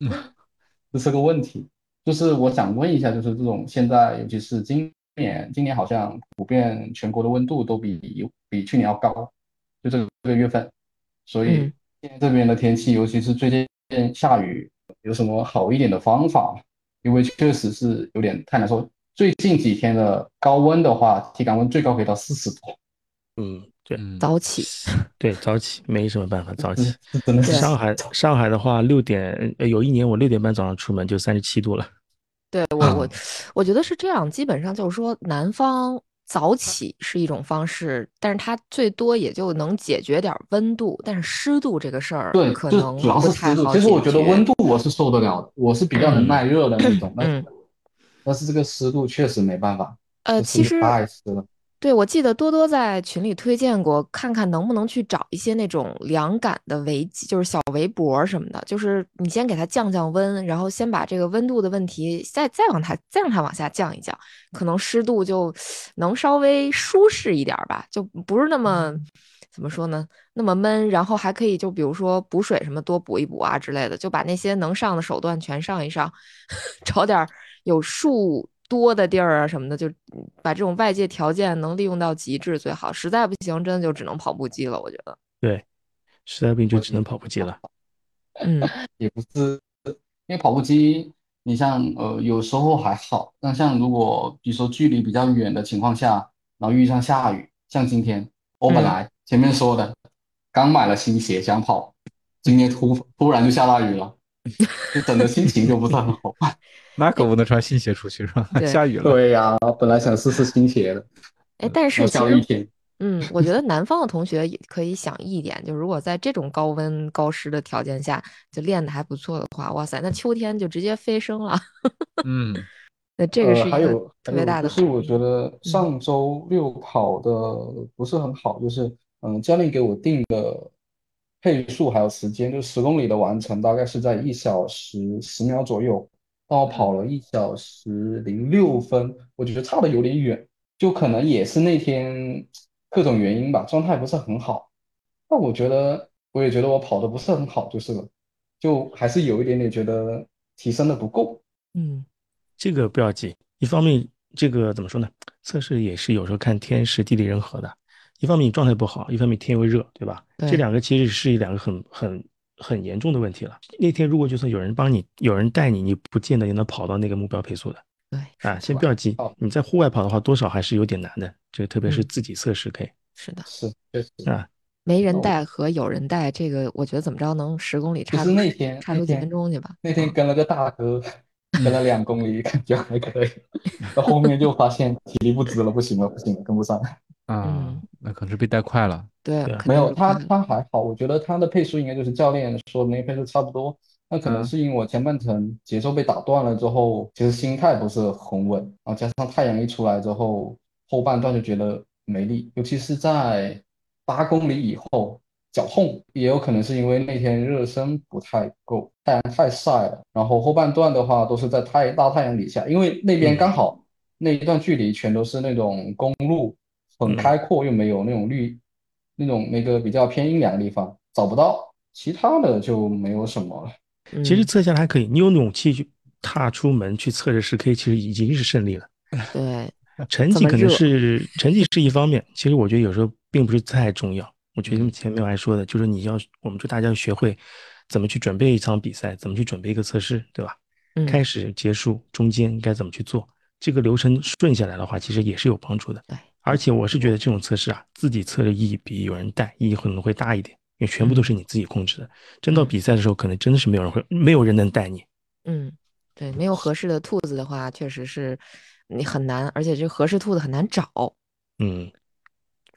嗯，这是个问题。就是我想问一下，就是这种现在，尤其是今年，今年好像普遍全国的温度都比比去年要高，就这个这个月份，所以嗯。现在这边的天气，尤其是最近下雨，有什么好一点的方法吗？因为确实是有点太难受。最近几天的高温的话，体感温最高可以到四十度，嗯，对嗯，早起，对，早起没什么办法，早起。上海上海的话，六点呃有一年我六点半早上出门就三十七度了。对我我我觉得是这样，基本上就是说南方早起是一种方式，但是它最多也就能解决点儿温度，但是湿度这个事儿对，可能主要是湿度。其实我觉得温度我是受得了的，我是比较能耐热的那种，但是嗯但是这个湿度确实没办法，呃，其实太湿了。对，我记得多多在群里推荐过，看看能不能去找一些那种凉感的围巾，就是小围脖什么的，就是你先给它降降温，然后先把这个温度的问题再再往它再让它往下降一降，可能湿度就能稍微舒适一点儿吧，就不是那么怎么说呢，那么闷，然后还可以就比如说补水什么多补一补啊之类的，就把那些能上的手段全上一上，找点儿有树多的地儿啊什么的，就嗯把这种外界条件能利用到极致最好。实在不行，真的就只能跑步机了。我觉得，对，实在不行就只能跑步机了。嗯 也不是，因为跑步机，你像呃有时候还好，但像如果比如说距离比较远的情况下，然后遇上下雨，像今天我本嗯来前面说的，刚买了新鞋想跑，今天突突然就下大雨了，就整个心情就不是很好。那可不能穿新鞋出去是吧？下雨了。对呀，本来想试试新鞋的，哎，但是我其实，下了一天。嗯，我觉得南方的同学也可以想一点，就如果在这种高温高湿的条件下就练得还不错的话，哇塞，那秋天就直接飞升了。嗯 那这个呃是特别大的就是我觉得嗯上周六跑的不是很好，就是嗯，教练给我定的配速还有时间，就十公里的完成大概是在一小时十秒左右，但我跑了一小时零六分，我觉得差的有点远，就可能也是那天各种原因吧，状态不是很好。那我觉得我也觉得我跑的不是很好，就是了，就还是有一点点觉得提升的不够。嗯这个不要急，一方面这个怎么说呢？测试也是有时候看天时地利人和的。一方面你状态不好，一方面天又热，对吧？对这两个其实是两个很很很严重的问题了。那天如果就算有人帮你，有人带你，你不见得也能跑到那个目标配速的对啊。先不要急好，你在户外跑的话，多少还是有点难的。这个特别是嗯自己测试可以是的，是，确实。啊。没人哦带和有人带，这个我觉得怎么着能十公里其差出实那天差出几分钟去吧？那天跟了个大哥，跟了两公里，感觉还可以。到后面就发现体力不支了，不行了，不行了，跟不上。啊嗯，那可能是被带快了。对，没有他，他还好，我觉得他的配速应该就是教练说的那个配速差不多。那可能嗯是因为我前半程节奏被打断了之后，其实心态不是很稳，然后加上太阳一出来之后，后半段就觉得没力，尤其是在八公里以后脚痛，也有可能是因为那天热身不太够，太阳太晒了。然后后半段的话都是在太大太阳底下，因为那边嗯刚好那一段距离全都是那种公路，很嗯开阔，又没有那种绿。那种那个比较偏阴凉的地方找不到，其他的就没有什么了。嗯其实测下来还可以，你有勇气去踏出门去测这十 K，其实已经是胜利了。对，成绩可能这么热是成绩是一方面，其实我觉得有时候并不是太重要。我觉得嗯前面我还说的，就是你要，我们就大家要学会怎么去准备一场比赛，怎么去准备一个测试，对吧？嗯开始、结束、中间该怎么去做，这个流程顺下来的话，其实也是有帮助的。对，而且我是觉得这种测试啊，自己测的意义比有人带意义可能会大一点，因为全部都是你自己控制的。真到嗯比赛的时候，可能真的是没有人会，没有人能带你。嗯，对，没有合适的兔子的话，确实是你很难，而且这合适兔子很难找。嗯，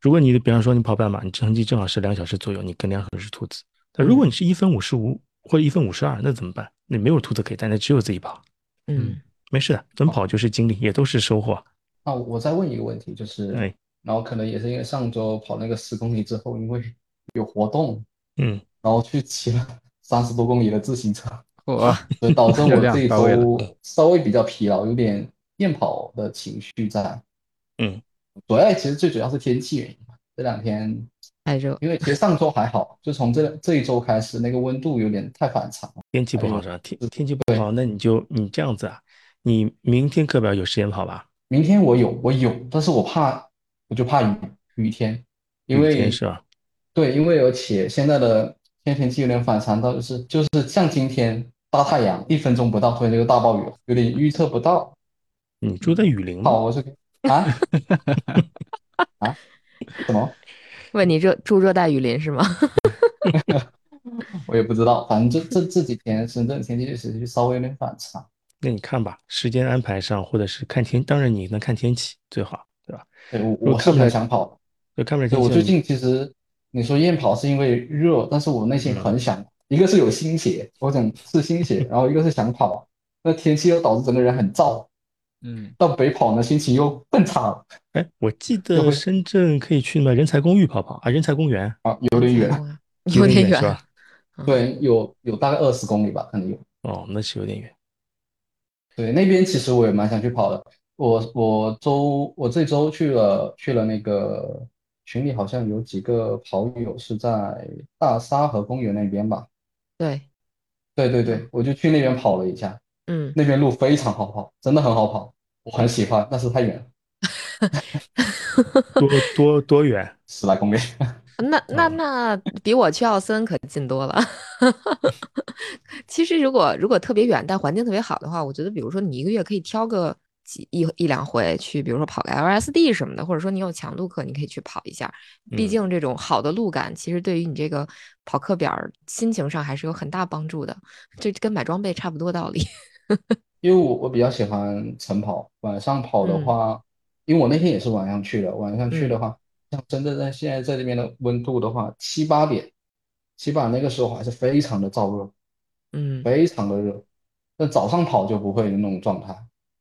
如果你比方说你跑半马，你成绩正好是两小时左右，你跟两小时兔子。但如果你是一分五十五或者一分五十二，那怎么办？那没有兔子可以带，那只有自己跑。嗯没事的，怎么跑就是经历，也都是收获。那我再问一个问题，就是，哎然后可能也是因为上周跑那个十公里之后，因为有活动，嗯，然后去骑了 三十多公里的自行车，哇，所以导致热我这一量到位了周稍微比较疲劳，有点厌跑的情绪在。嗯，主要其实最主要是天气原因吧，这两天太热。因为其实上周还好，就从这这一周开始，那个温度有点太反常了。天气不好哎是吧？天天气不好，那你就你这样子啊，你明天课表有时间跑吧？明天我有我有，但是我怕，我就怕雨雨天，因为？对，因为而且现在的天天气有点反常到，就是就是像今天大太阳，一分钟不到突然就大暴雨，有点预测不到。你住在雨林好，吗？我是啊 啊什么？问你热住热带雨林是吗？我也不知道，反正这这这几天深圳天气确实是稍微有点反常。那你看吧，时间安排上，或者是看天，当然你能看天气最好，对吧？对，我我是看不了很想跑的。就看不了，天气，我最近其实你说厌跑是因为热，但是我内心很想，一个是有心血，我想是心血，然后一个是想跑。那天气又导致整个人很燥，嗯，到北跑呢心情又更差了哎，我记得深圳可以去那人才公寓跑跑啊，人才公园啊，有点远。啊，有点远。是吧？对，有有大概二十公里吧，可能有。哦，那是有点远。对，那边其实我也蛮想去跑的。我我周我这周去了去了那个群里好像有几个跑友是在大沙河公园那边吧？对，对对对，我就去那边跑了一下，嗯，那边路非常好跑，真的很好跑，我很喜欢，但是太远了，多多多远？十来公里。那那嗯那比我去奥森可近多了。其实如果如果特别远，但环境特别好的话，我觉得比如说你一个月可以挑个几一一两回去，比如说跑个 LSD 什么的，或者说你有强度课，你可以去跑一下。毕嗯竟这种好的路感，其实对于你这个跑课表心情上还是有很大帮助的。这跟买装备差不多道理。因为我我比较喜欢晨跑，晚上跑的嗯话，因为我那天也是晚上去的，晚上去的嗯话，像真的在现在在这边的温度的话，七八点，起码那个时候还是非常的燥热，嗯非常的热。但早上跑就不会有那种状态，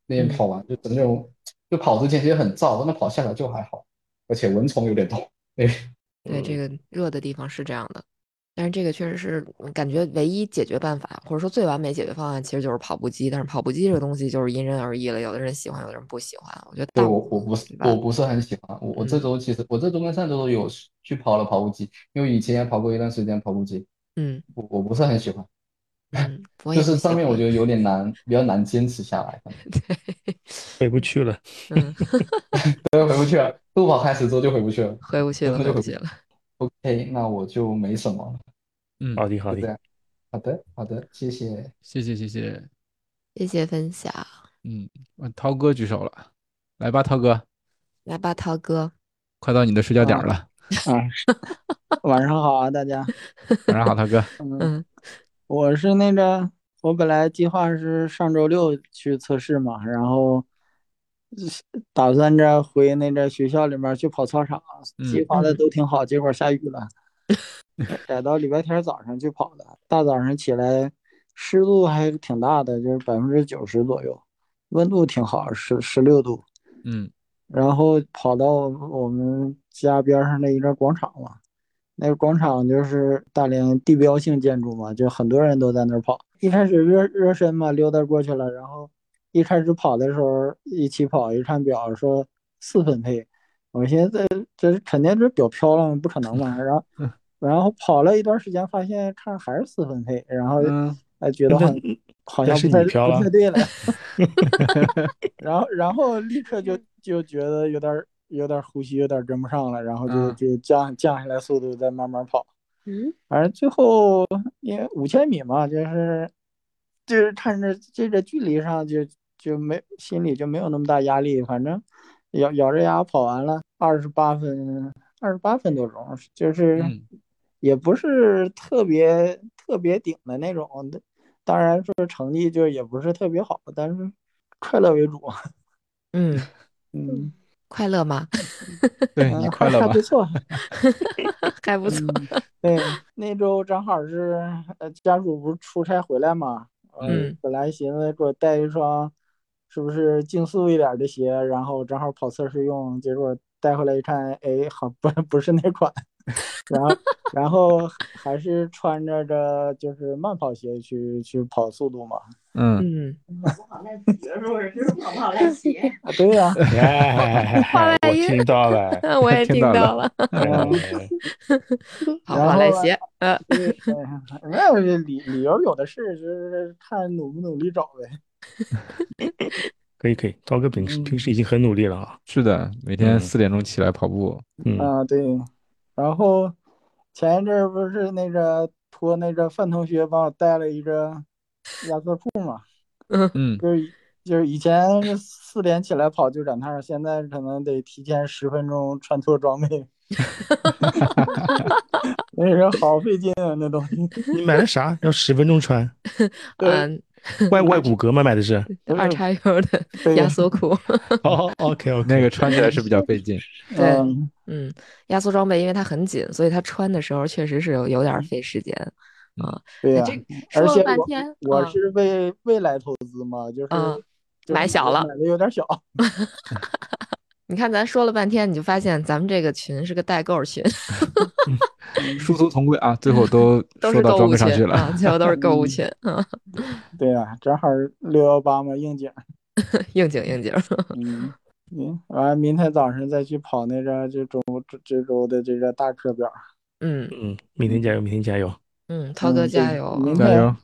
那天嗯跑完就整个人，就跑之前其实很燥，但跑下来就还好，而且蚊虫有点多。对，对，这个热的地方是这样的。但是这个确实是嗯感觉唯一解决办法，或者说最完美解决方案，其实就是跑步机。但是跑步机这个东西就是因人而异了，有的人喜欢，有的人不喜欢。我觉得对我我不是我不是很喜欢，我我这嗯周其实我这周跟上周都有去跑了跑步机，因为以前也跑过一段时间跑步机，嗯我我不是很喜欢，就是上面我觉得有点难，比较难坚持下来，对回不去了。嗯，对，回不去了，路跑开始之后就回不去了。回不去了，回不去了。OK，那我就没什么了，嗯，好的，好的，就这样。好的，好的，谢谢。谢谢谢谢。谢谢分享，嗯，呃涛哥举手了，来吧，涛哥，来吧，涛哥。快到你的睡觉点了。啊，晚上好啊，大家。晚上好，涛哥。嗯，嗯我是那个，我本来计划是上周六去测试嘛，然后是打算着回那个学校里面去跑操场，计嗯划的嗯都挺好，结果下雨了，改到礼拜天早上去跑的。大早上起来，湿度还挺大的，就是百分之九十左右，温度挺好，十十六度。嗯然后跑到我们家边上的一个广场嘛，那个广场就是大连地标性建筑嘛，就很多人都在那儿跑。一开始热热身嘛，溜达过去了，然后一开始跑的时候一起跑，一看表说四分配，我寻思这这肯定是表飘了，不可能嘛。然后 然后跑了一段时间，发现看还是四分配，然后嗯哎觉得好像不太你不太对了。然后然后立刻就就觉得有点儿有点儿呼吸有点儿跟不上了，然后就嗯就降降下来速度，再慢慢跑。嗯反正最后因为五千米嘛，就是就是看着这个距离上就就没心里就没有那么大压力，反正咬咬着牙跑完了，二十八分二十八分多钟，就是嗯也不是特别特别顶的那种，当然说成绩就也不是特别好，但是快乐为主。嗯，嗯，快乐吗？对你嗯快乐吧还还不？错。还不错。嗯，对，那周正好是呃家属不是出差回来嘛，本来寻思给我带一双是不是竞速一点的鞋，然后正好跑测试用，结果带回来一看，哎，好不不是那款，然后然后还是穿着这就是慢跑鞋去去跑速度嘛，嗯嗯，啊，对呀、听到了。我也听到了跑跑来鞋，嗯没有理理由有的是，就是看努不努力找呗。可 以可以，涛哥平时平时已经很努力了啊。是的，每天嗯四点钟起来跑步。嗯啊，对，然后前一阵儿不是那个托那个范同学帮我带了一个压缩裤嘛，嗯 就是就是以前四点起来跑就赶趟儿，现在可能得提前十分钟穿脱装备，那个好费劲啊，那东西。你买的啥？要十分钟穿？嗯，外外骨骼吗？买的是？二叉 腰的压缩裤。哦，OK OK，那个穿起来是比较费劲。对嗯，嗯，压缩装备因为它很紧，所以它穿的时候确实是有有点费时间啊。对呀、而且我我是为未来投资嘛，就是买小了买的有点小。你看咱说了半天，你就发现咱们这个群是个代购群，殊途同归啊，最后都 都说到是购物群装备上去了。啊，最后都是购物群啊，对呀、正好六幺八嘛，应景。应景应景。嗯，嗯，完了明天早上再去跑那个这周这这周的这个大课表。嗯嗯，明天加油，明天加油。嗯，涛哥加油！明天加油！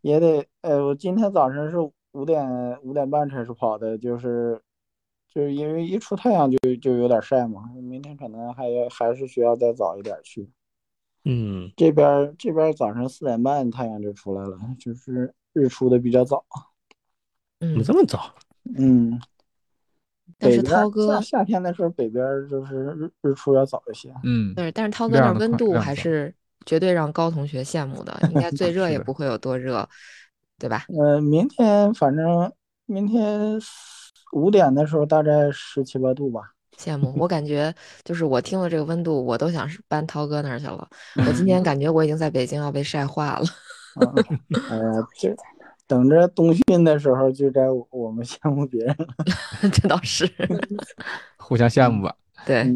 也得，呃，我今天早上是五点五点半开始跑的，就是就是因为一出太阳就就有点晒嘛，明天可能还要还是需要再早一点去。嗯，这边儿这边儿早上四点半太阳就出来了，就是日出的比较早。嗯怎么，这么早？嗯，但是涛哥夏夏天的时候，北边儿就是日日出要早一些。嗯，对，但是涛哥那温度还是绝对让高同学羡慕的，应该最热也不会有多热，对吧？呃，明天反正明天五点的时候大概十七八度吧。羡慕，我感觉就是我听了这个温度，我都想是搬涛哥那儿去了。我今天感觉我已经在北京要被晒化了。嗯，哎呀，这等着冬训的时候就该我我们羡慕别人了。这倒是，互相羡慕吧。对，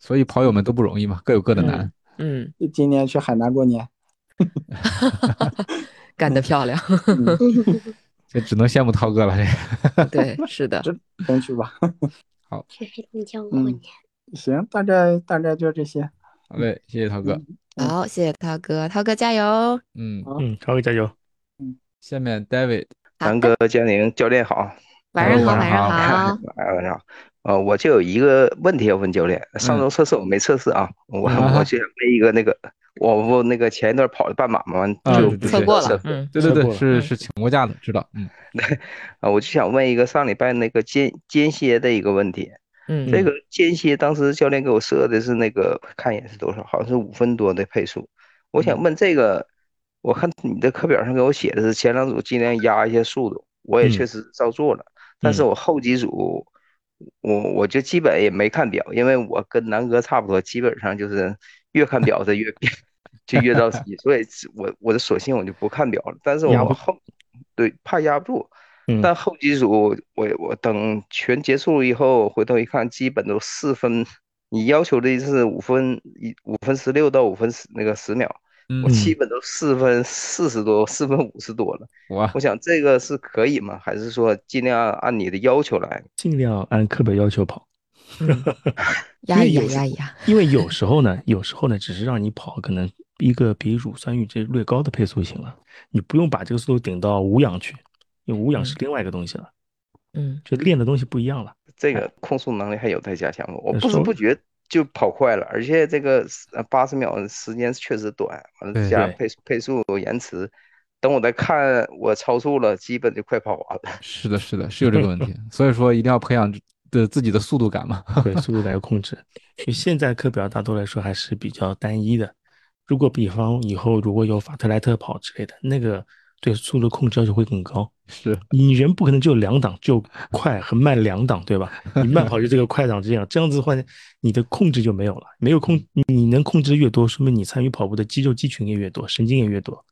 所以跑友们都不容易嘛，各有各的难。嗯，今年去海南过年。干得漂亮。这只能羡慕涛哥了。这 对，是的，争取吧。去黑龙江过嗯年。行，大概大概就这些。好嘞，谢谢涛哥。好，谢谢涛哥，涛哥加油。嗯，嗯，涛哥加油。嗯下面 David，好南哥、佳宁教练好，晚上好，晚上晚上好好。晚上好。呃，我就有一个问题要问教练。上周测试我没测试啊，我我就想问一个那个，我不那个前一段跑的半马嘛，完就测过了，嗯，对对对，是是请过假的，知道。嗯 啊，我就想问一个上礼拜那个间间歇的一个问题。嗯，这个间歇当时教练给我设的是那个看一眼是多少，好像是五分多的配速。我想问这个，我看你的课表上给我写的是前两组尽量压一下速度，我也嗯确实照做了，但是嗯我后几组，我我就基本也没看表，因为我跟南哥差不多，基本上就是越看表的越就越着急，所以我我的索性我就不看表了。但是我后对怕压不住，嗯但后几组我我等全结束以后回头一看，基本都四分。你要求的是五分一五分十六到五分十那个十秒，嗯我基本都四分四十多，四分五十多了。哇我想这个是可以吗？还是说尽量按你的要求来？尽量按课表要求跑。压一压，压一压。因为有时候呢，有时候呢，只是让你跑可能一个比乳酸阈值略高的配速就行了，你不用把这个速度顶到无氧去，因为无氧是另外一个东西了，嗯，就练的东西不一样了。这个控速能力还有待加强？我不知不觉就跑快了，而且这个呃八十秒时间确实短，完了加对配配速延迟，等我再看我超速了，基本就快跑完了。是的，是的，是有这个问题，所以说一定要培养的自己的速度感嘛。对，速度感要控制。因为现在课表大多来说还是比较单一的。如果比方以后如果有法特莱特跑之类的，那个对速度控制要求会更高。是，你人不可能只有两档，就快和慢两档，对吧？你慢跑就这个快档这样，这样子的话，你的控制就没有了。没有控，你能控制的越多，说明你参与跑步的肌肉肌群也越多，神经也越多。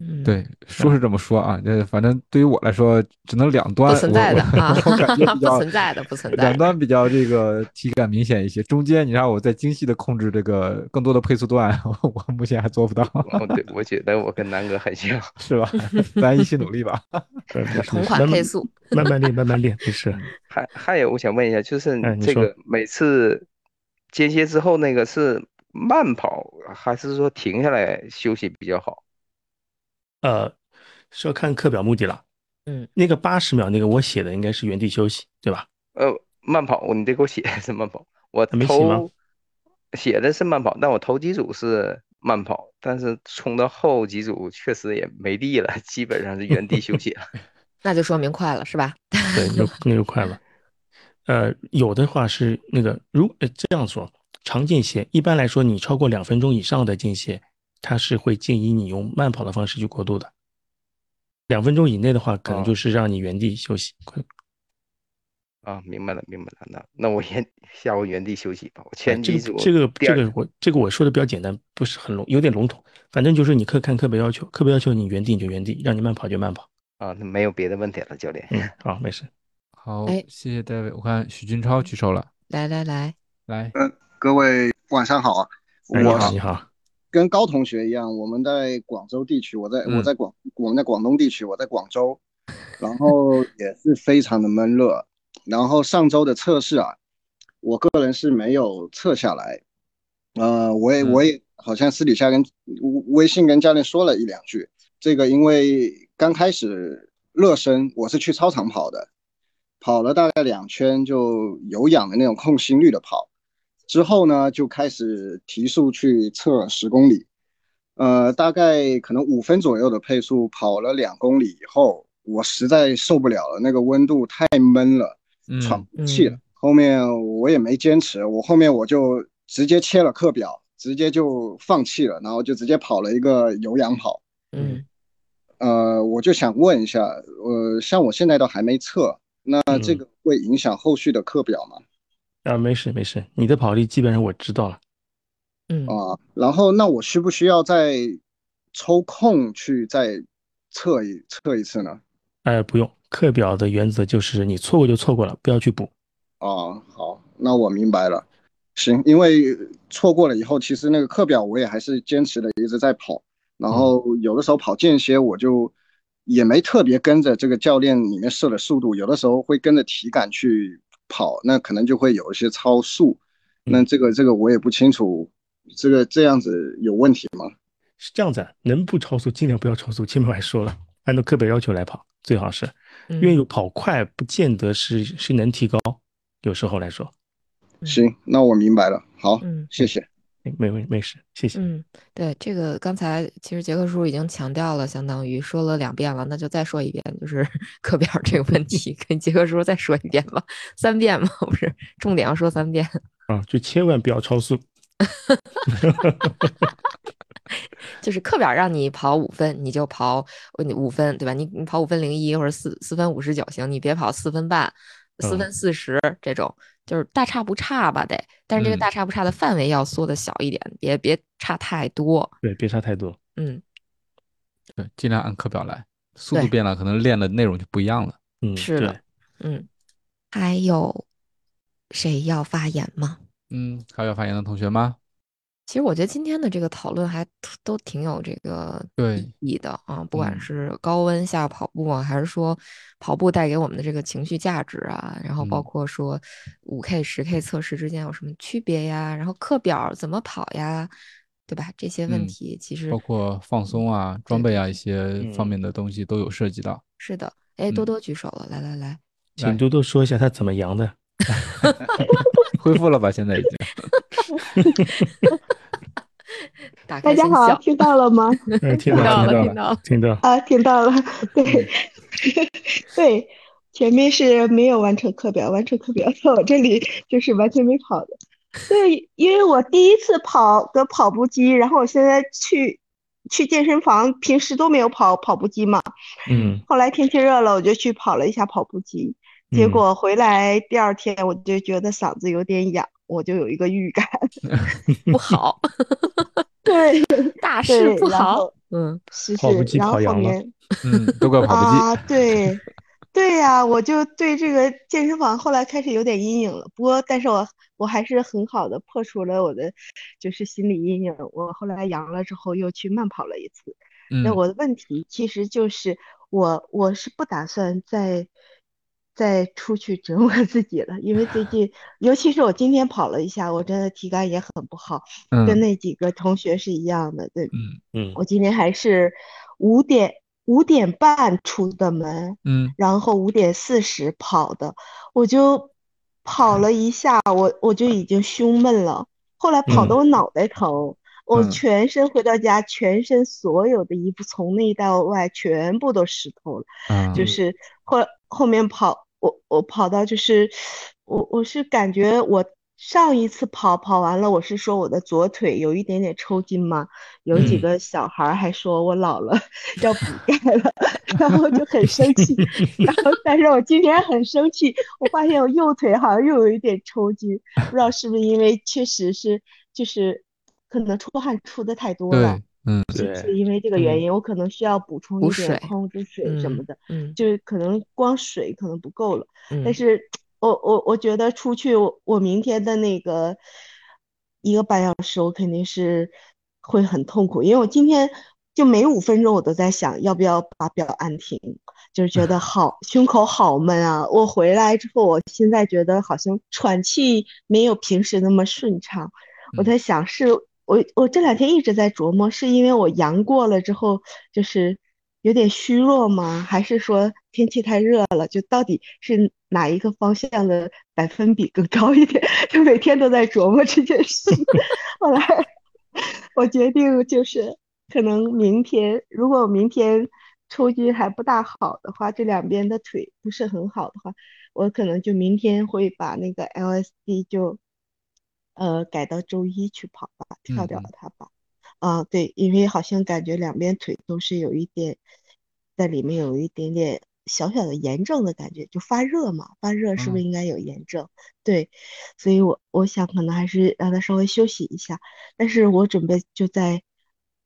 嗯，对，说是这么说啊，这反正对于我来说，只能两端，不存在的啊 不存在的，不存在两。端比较这个体感明显一些，中间你让我再精细的控制这个更多的配速段，我目前还做不到，哦，对，我觉得我跟南哥很像。是吧？咱一起努力吧。同款配速，慢慢练，慢慢练，没事。还还有，我想问一下，就是这个每次间歇之后那个是慢跑，还是说停下来休息比较好？呃，是要看课表目的了。嗯，那个八十秒那个我写的应该是原地休息，对吧？呃，慢跑，你得给我写的是慢跑，我没写写的是慢跑，但我头几组是慢跑，但是冲到后几组确实也没力了，基本上是原地休息了。那就说明快了，是吧？对，那就那就快了。呃，有的话是那个，如呃这样说，长间歇一般来说，你超过两分钟以上的间歇，它是会建议你用慢跑的方式去过渡的。两分钟以内的话，可能哦就是让你原地休息。快啊，明白了，明白了，那那我原下午原地休息吧。我哎这个这个这个我这个我说的比较简单，不是很笼，有点笼统。反正就是你课看课表要求，课表要求你原地你就原地，让你慢跑就慢跑。啊，那没有别的问题了，教练。嗯，好，没事。好，哎谢谢 David。我看许军超举手了，来来来，来，各位晚上好啊！哎，你好，你好。跟高同学一样，我们在广州地区，我在嗯我在广我们在广东地区，我在广州，然后也是非常的闷热。然后上周的测试啊，我个人是没有测下来，呃，我也嗯我也好像私底下跟微信跟教练说了一两句，这个因为刚开始热身，我是去操场跑的，跑了大概两圈就有氧的那种控心率的跑。之后呢，就开始提速去测十公里，呃，大概可能五分左右的配速，跑了两公里以后，我实在受不了了，那个温度太闷了，嗯喘不气了。后面我也没坚持，我后面我就直接切了课表，直接就放弃了，然后就直接跑了一个有氧跑。嗯，呃，我就想问一下，呃，像我现在都还没测，那这个会影响后续的课表吗？啊，没事没事，你的跑力基本上我知道了。嗯啊，然后那我需不需要再抽空去再测一测一次呢？哎，不用，课表的原则就是你错过就错过了，不要去补。啊，好，那我明白了。行，因为错过了以后，其实那个课表我也还是坚持的一直在跑，然后有的时候跑间歇我就也没特别跟着这个教练里面设的速度，有的时候会跟着体感去跑，那可能就会有一些超速。那这个这个我也不清楚，这个这样子有问题吗？是这样子，能不超速尽量不要超速。前面我还说了，按照课表要求来跑，最好是，因为跑快不见得是是能提高，有时候来说。行，那我明白了。好，嗯，谢谢。没没没事，谢谢。嗯，对，这个刚才其实杰克叔已经强调了，相当于说了两遍了，那就再说一遍，就是 课表这个问题，跟杰克叔再说一遍吧，三遍嘛，不是，重点要说三遍。啊，就千万不要超速。就是课表让你跑五分，你就跑你五分，对吧？你你跑五分零一或者四四分五十九行，你别跑四分半、四分四十这种，就是大差不差吧得。但是这个大差不差的范围要缩的小一点，别别差太多。对，别差太多。嗯，对，尽量按课表来，速度变了，可能练的内容就不一样了。嗯，是的。嗯，还有谁要发言吗？嗯，还有要发言的同学吗？其实我觉得今天的这个讨论还都挺有这个意义的啊，不管是高温下跑步啊，还是说跑步带给我们的这个情绪价值啊，然后包括说五 K、十 K 测试之间有什么区别呀，然后课表怎么跑呀，对吧？这些问题其实包括放松啊、装备啊一些方面的东西都有涉及到。是的，哎，多多举手了，来来来，请多多说一下他怎么阳的。恢复了吧？现在已经。大家好，听到了吗？听到了，听到了，听到啊，听到了。对，对，前面是没有完成课表，完成课表在 我这里就是完全没跑的。对，因为我第一次跑的跑步机，然后我现在去去健身房，平时都没有跑跑步机嘛。嗯。后来天气热了，我就去跑了一下跑步机，结果回来第二天我就觉得嗓子有点痒，我就有一个预感，不好。对，大事不好。嗯，是跑步机是，然后后跑阳了面嗯，都怪跑步机。啊，对，对呀、我就对这个健身房后来开始有点阴影了。不过，但是我我还是很好的破除了我的就是心理阴影。我后来阳了之后又去慢跑了一次。那嗯我的问题其实就是我我是不打算再再出去折磨自己了，因为最近尤其是我今天跑了一下，我真的体感也很不好，跟嗯。那几个同学是一样的。对，嗯。嗯。我今天还是五点五点半出的门，嗯。然后五点四十跑的，我就跑了一下，我我就已经胸闷了，后来跑得我脑袋疼，我嗯。全身回到家，全身所有的衣服从内到外全部都湿透了，嗯就是后后面跑，我我跑到就是我我是感觉我上一次跑跑完了，我是说我的左腿有一点点抽筋嘛，有几嗯个小孩还说我老了 要补钙了，然后就很生气，然后但是我今天很生气，我发现我右腿好像又有一点抽筋，不知道是不是因为确实是就是可能出汗出的太多了。对，嗯对是因为这个原因？我可能需要补充一点矿物质水什么的，嗯就是可能光水可能不够了。嗯，但是我我我觉得出去我，我明天的那个一个半小时，我肯定是会很痛苦，因为我今天就每五分钟我都在想要不要把表按停，就是觉得 好胸口好闷啊。我回来之后，我现在觉得好像喘气没有平时那么顺畅。我在想是，我我这两天一直在琢磨，是因为我阳过了之后就是有点虚弱吗？还是说天气太热了？就到底是哪一个方向的百分比更高一点？就每天都在琢磨这件事。后来我决定就是可能明天，如果明天抽筋还不大好的话，这两边的腿不是很好的话，我可能就明天会把那个 LSD 就呃改到周一去跑吧，跳掉它吧。啊，对，因为好像感觉两边腿都是有一点，在里面有一点点小小的炎症的感觉，就发热嘛，发热是不是嗯应该有炎症？对，所以我我想可能还是让它稍微休息一下，但是我准备就在，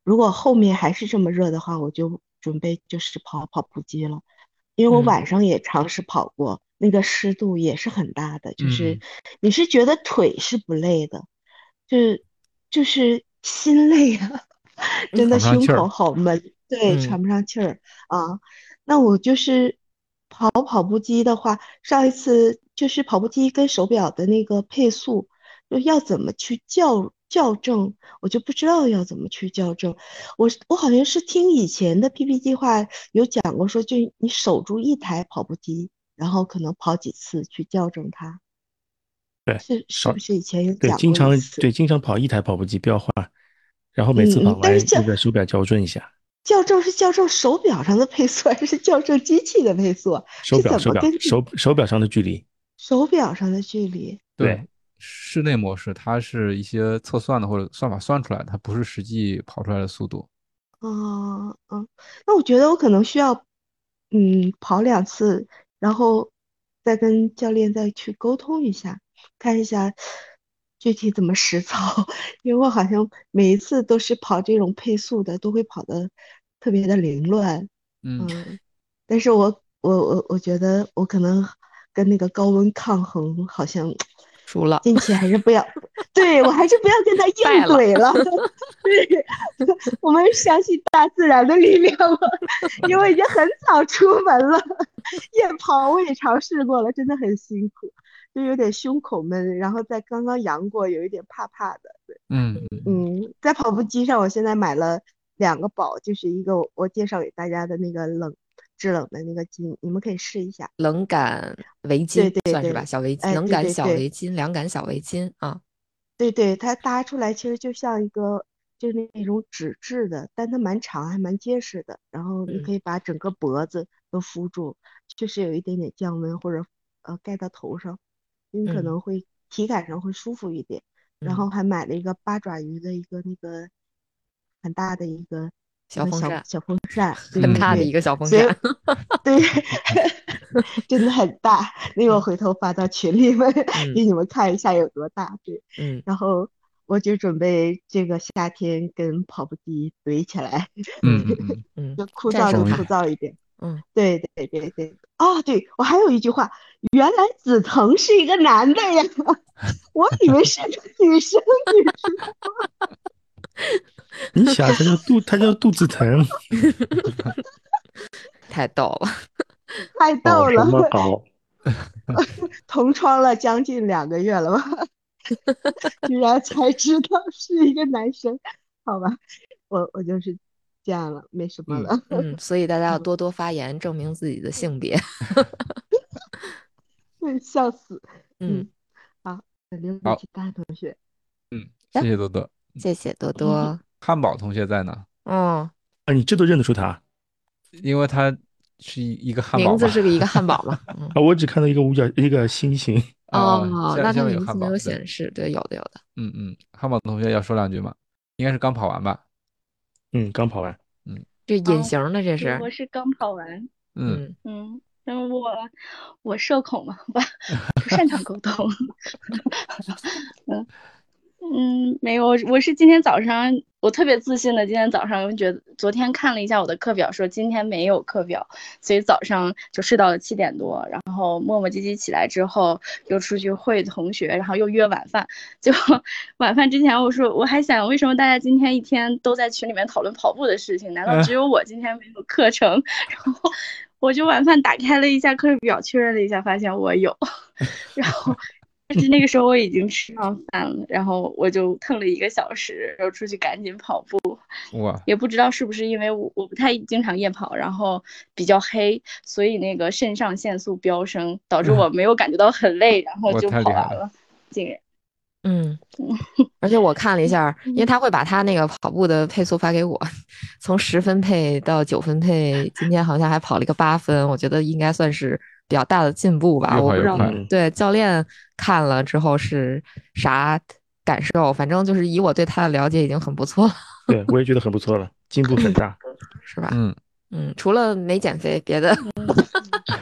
如果后面还是这么热的话，我就准备就是跑跑步机了，因为我嗯晚上也尝试跑过，那个湿度也是很大的，就是嗯你是觉得腿是不累的，就是就是心累啊，真的胸口好闷，对，嗯喘不上气儿啊。那我就是跑跑步机的话，上一次就是跑步机跟手表的那个配速，就要怎么去校校正，我就不知道要怎么去校正。我我好像是听以前的 PP 计划有讲过，说就你守住一台跑步机，然后可能跑几次去校正它。对，是是不是以前有对，经常？对经常跑一台跑步机不要换，然后每次嗯跑完但是这那个手表校正一下，校正是校正手表上的配速，还是校正机器的配速？手表手表手手表上的距离，手表上的距离？对，室内模式它是一些测算的或者算法算出来的，它不是实际跑出来的速度。嗯嗯，那我觉得我可能需要，嗯，跑两次，然后再跟教练再去沟通一下，看一下具体怎么实操，因为我好像每一次都是跑这种配速的，都会跑的特别的凌乱。嗯嗯，但是我我我我觉得我可能跟那个高温抗衡好像输了，近期还是不要，对我还是不要跟他硬怼了。对，我们相信大自然的力量吧，因为已经很早出门了，夜跑我也尝试过了，真的很辛苦，就有点胸口闷，然后在刚刚阳过，有一点怕怕的。对，嗯嗯，在跑步机上，我现在买了两个宝，就是一个我我介绍给大家的那个冷制冷的那个巾，你们可以试一下。冷感围巾对对算是吧？对小围冷感小围巾，凉感小围巾啊。对对，它搭出来其实就像一个就是那那种纸质的，但它蛮长还蛮结实的，然后你嗯可以把整个脖子都敷住，确实有一点点降温或者呃盖到头上，你可嗯能会体感上会舒服一点。然嗯后还买了一个八爪鱼的一个那个很大的一个小小风扇小风扇，对很对对大的一个小风扇 对，真的很大。那个我回头发到群里面嗯给你们看一下有多大。对，嗯然后我就准备这个夏天跟跑步机怼起来，嗯 嗯枯燥就枯燥一点。嗯，对对对对。哦，对，我还有一句话，原来紫藤是一个男的呀，我以为是个女生，你知道吗？你想他叫肚他叫肚子疼，太逗了。太逗了，什么搞？同窗了将近两个月了吧，居然才知道是一个男生，好吧，我我就是这样了，没什么了。嗯，所以大家要多多发言，证明自己的性别。对，笑死。嗯，好，留给好其他同学。嗯，谢谢多多。谢谢多多。汉堡同学在呢，嗯，啊，你这都认得出他因为他是一一个汉堡名字是个一个汉堡嘛。嗯啊？我只看到一个五角一个星星，哦，下那他名字没有显示，对，有的有的。嗯嗯，汉堡同学要说两句吗？应该是刚跑完吧？嗯，刚跑完，嗯这隐形的这对是，我是刚跑完，嗯嗯嗯，我我社恐嘛，吧，不擅长沟通，嗯 嗯，没有，我我是今天早上，我特别自信的，今天早上我觉得昨天看了一下我的课表，说今天没有课表，所以早上就睡到了七点多，然后磨磨唧唧起来之后，又出去会同学，然后又约晚饭，结果晚饭之前我说我还想，为什么大家今天一天都在群里面讨论跑步的事情，难道只有我今天没有课程？然后我就晚饭打开了一下课表，确认了一下，发现我有，然后。但是那个时候我已经吃上饭了，然后我就蹭了一个小时，然后出去赶紧跑步。哇，也不知道是不是因为我我不太经常夜跑，然后比较黑，所以那个肾上腺素飙升，导致我没有感觉到很累，然后就跑完了，竟然。嗯，而且我看了一下，因为他会把他那个跑步的配速发给我，从十分配到九分配，今天好像还跑了一个八分，我觉得应该算是比较大的进步吧。我不知道对教练看了之后是啥感受，反正就是以我对他的了解已经很不错了，对我也觉得很不错了，进步很大。是吧？嗯，嗯，除了没减肥，别的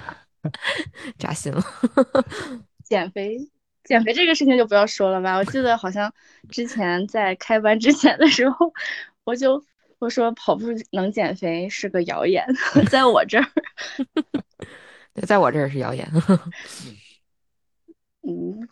扎心了。减肥，减肥这个事情就不要说了吧。我记得好像之前在开班之前的时候，我就我说跑步能减肥是个谣言，在我这儿，对，在我这儿是谣言。嗯，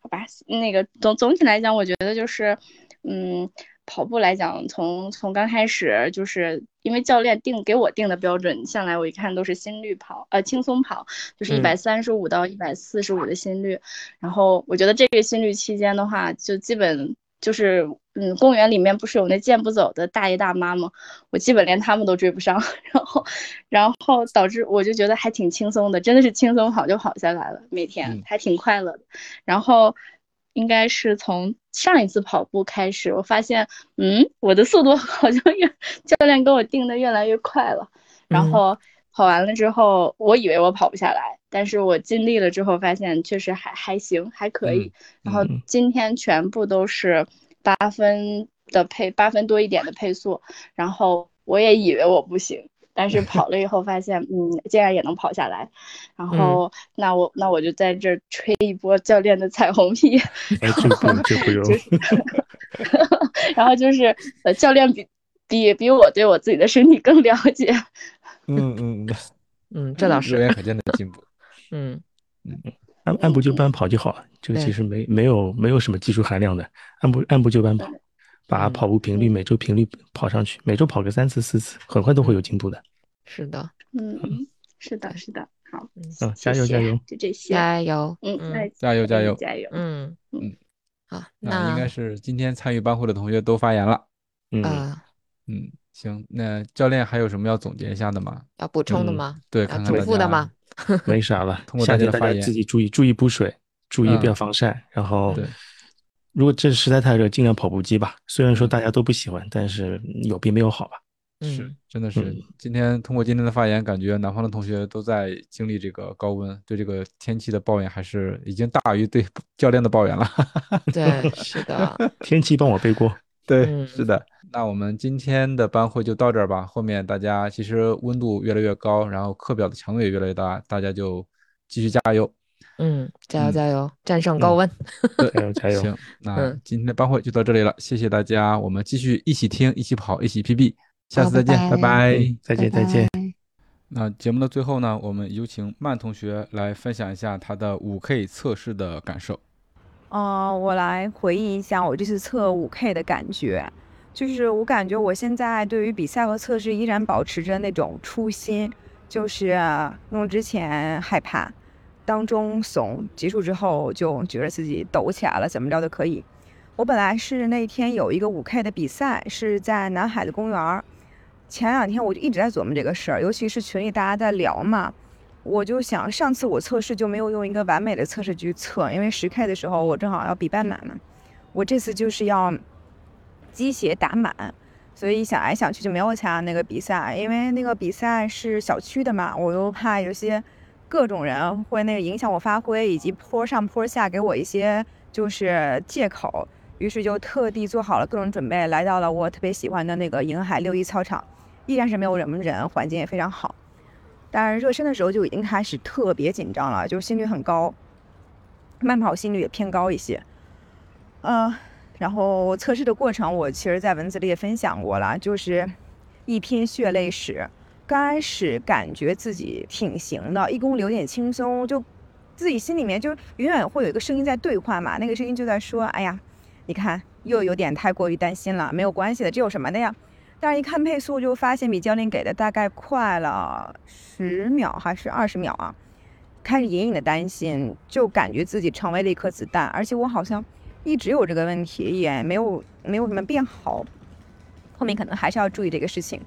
好吧，那个总总体来讲，我觉得就是，嗯，跑步来讲，从从刚开始就是因为教练定给我定的标准，向来我一看都是心率跑，呃，轻松跑，就是一百三十五到一百四十五的心率。然后我觉得这个心率期间的话，就基本就是嗯，公园里面不是有那健步走的大爷大妈吗？我基本连他们都追不上。然后，然后导致我就觉得还挺轻松的，真的是轻松跑就跑下来了，每天还挺快乐的。然后。应该是从上一次跑步开始，我发现，嗯，我的速度 好像越教练给我定的越来越快了。然后跑完了之后，我以为我跑不下来，但是我尽力了之后，发现确实还还行，还可以。然后今天全部都是八分的配，八分多一点的配速。然后我也以为我不行。但是 跑了以后发现，嗯，竟然也能跑下来，然后那我那我就在这吹一波教练的彩虹屁，然后就不用，然后就是呃，教练比比比我对我自己的身体更了解，嗯嗯 嗯，这倒是，肉眼可见的进步，嗯嗯，按按部就班跑就好了，这个其实没没有没有什么技术含量的，按部按部就班跑。把跑步频率每周频率跑上去，每周跑个三次四次，很快都会有进步的。是的，嗯，是的，是的，好，嗯，加油加油，就这些，加油，嗯，加油加油加油，嗯嗯，好，那应该是今天参与班会的同学都发言了，嗯嗯，行，那教练还有什么要总结一下的吗？要补充的吗？对，要重复的吗？没啥了，通过大家的发言，自己注意注意补水，注意不要防晒，然后。对。如果这实在太热，尽量跑步机吧。虽然说大家都不喜欢，但是有比没有好吧。是，真的是。今天通过今天的发言，感觉南方的同学都在经历这个高温，对这个天气的抱怨还是已经大于对教练的抱怨了。对，是的。天气帮我背锅。对，是的。那我们今天的班会就到这儿吧。后面大家其实温度越来越高，然后课表的强度也越来越大，大家就继续加油。嗯，加油加油，战胜高温！加油 加油！行，那今天的班会就到这里了，谢谢大家，我们继续一起听，一起跑，一起 PB，下次再见，拜拜，再见再见。那节目的最后呢，我们有请曼同学来分享一下他的五 K 测试的感受。哦，我来回忆一下我这次测五 K 的感觉，就是我感觉我现在对于比赛和测试依然保持着那种初心，就是弄之前害怕。当中怂，结束之后就觉得自己抖起来了，怎么着都可以。我本来是那天有一个五 K 的比赛，是在南海的公园儿。前两天我就一直在琢磨这个事儿，尤其是群里大家在聊嘛，我就想上次我测试就没有用一个完美的测试去测，因为十 K 的时候我正好要比半满嘛。我这次就是要鸡血打满，所以想来想去就没有参加那个比赛，因为那个比赛是小区的嘛，我又怕有些。各种人会那个影响我发挥，以及坡上坡下给我一些就是借口，于是就特地做好了各种准备，来到了我特别喜欢的那个银海六一操场，依然是没有什么人，环境也非常好。但是热身的时候就已经开始特别紧张了，就是心率很高，慢跑心率也偏高一些。嗯，然后测试的过程我其实在文字里也分享过了，就是一篇血泪史。刚开始感觉自己挺行的，一公里有点轻松，就自己心里面就永远会有一个声音在对话嘛，那个声音就在说：“哎呀，你看又有点太过于担心了，没有关系的，这有什么的呀？”但是一看配速，就发现比教练给的大概快了十秒还是二十秒啊，开始隐隐的担心，就感觉自己成为了一颗子弹，而且我好像一直有这个问题，也没有没有什么变好，后面可能还是要注意这个事情。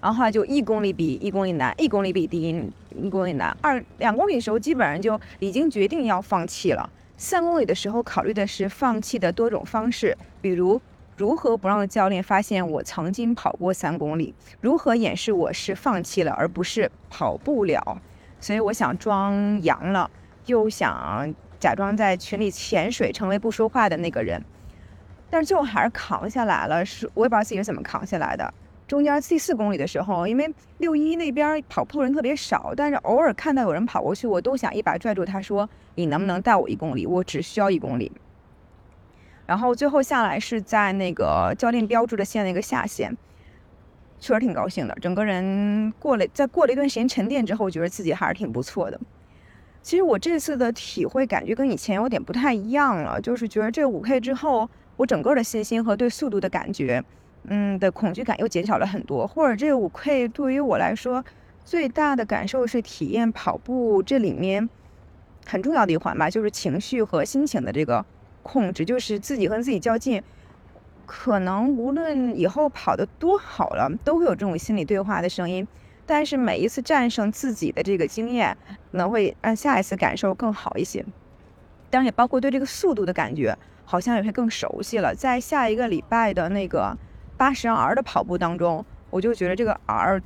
然后后来就一公里比一公里难，一公里比第一公里难。二两公里的时候基本上就已经决定要放弃了。三公里的时候考虑的是放弃的多种方式，比如如何不让教练发现我曾经跑过三公里，如何掩饰我是放弃了而不是跑不了。所以我想装阳了，又想假装在群里潜水，成为不说话的那个人。但是最后还是扛下来了，是我也不知道自己是怎么扛下来的。中间第四公里的时候，因为六一那边跑步人特别少，但是偶尔看到有人跑过去，我都想一把拽住他，说：“你能不能带我一公里？我只需要一公里。”然后最后下来是在那个教练标注的线那个下线，确实挺高兴的。整个人过了，在过了一段时间沉淀之后，觉得自己还是挺不错的。其实我这次的体会感觉跟以前有点不太一样了，就是觉得这五 K 之后，我整个的信心和对速度的感觉，嗯的恐惧感又减少了很多。或者这五 K 对于我来说最大的感受是体验跑步这里面很重要的一环吧，就是情绪和心情的这个控制，就是自己和自己较劲。可能无论以后跑得多好了，都会有这种心理对话的声音。但是每一次战胜自己的这个经验，可能会让下一次感受更好一些。当然也包括对这个速度的感觉，好像也会更熟悉了。在下一个礼拜的那个八十 R 的跑步当中，我就觉得这个 R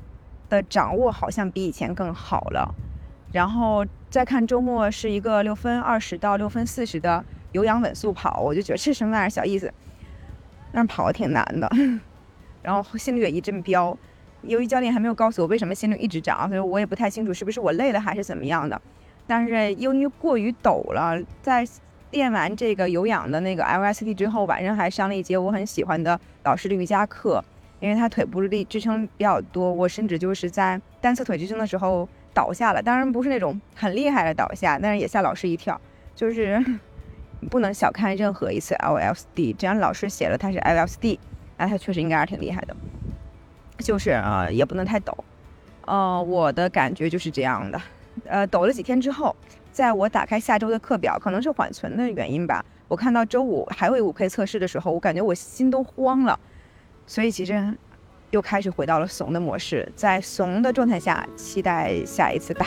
的掌握好像比以前更好了。然后再看周末是一个六分二十到六分四十的有氧稳速跑，我就觉得这什么玩意儿小意思。但是跑的挺难的，然后心率也一阵飙。由于教练还没有告诉我为什么心率一直涨，所以我也不太清楚是不是我累了还是怎么样的。但是由于过于陡了，在练完这个有氧的那个 LSD 之后，晚上还上了一节我很喜欢的老师的瑜伽课，因为他腿部力支撑比较多，我甚至就是在单侧腿支撑的时候倒下了。当然不是那种很厉害的倒下，但是也吓老师一跳，就是。不能小看任何一次 LSD，只要老师写了他是 LSD，那他确实应该是挺厉害的。就是啊，也不能太抖。呃，我的感觉就是这样的。呃，抖了几天之后，在我打开下周的课表，可能是缓存的原因吧。我看到周五还会五 K 测试的时候，我感觉我心都慌了。所以其实又开始回到了怂的模式，在怂的状态下期待下一次吧。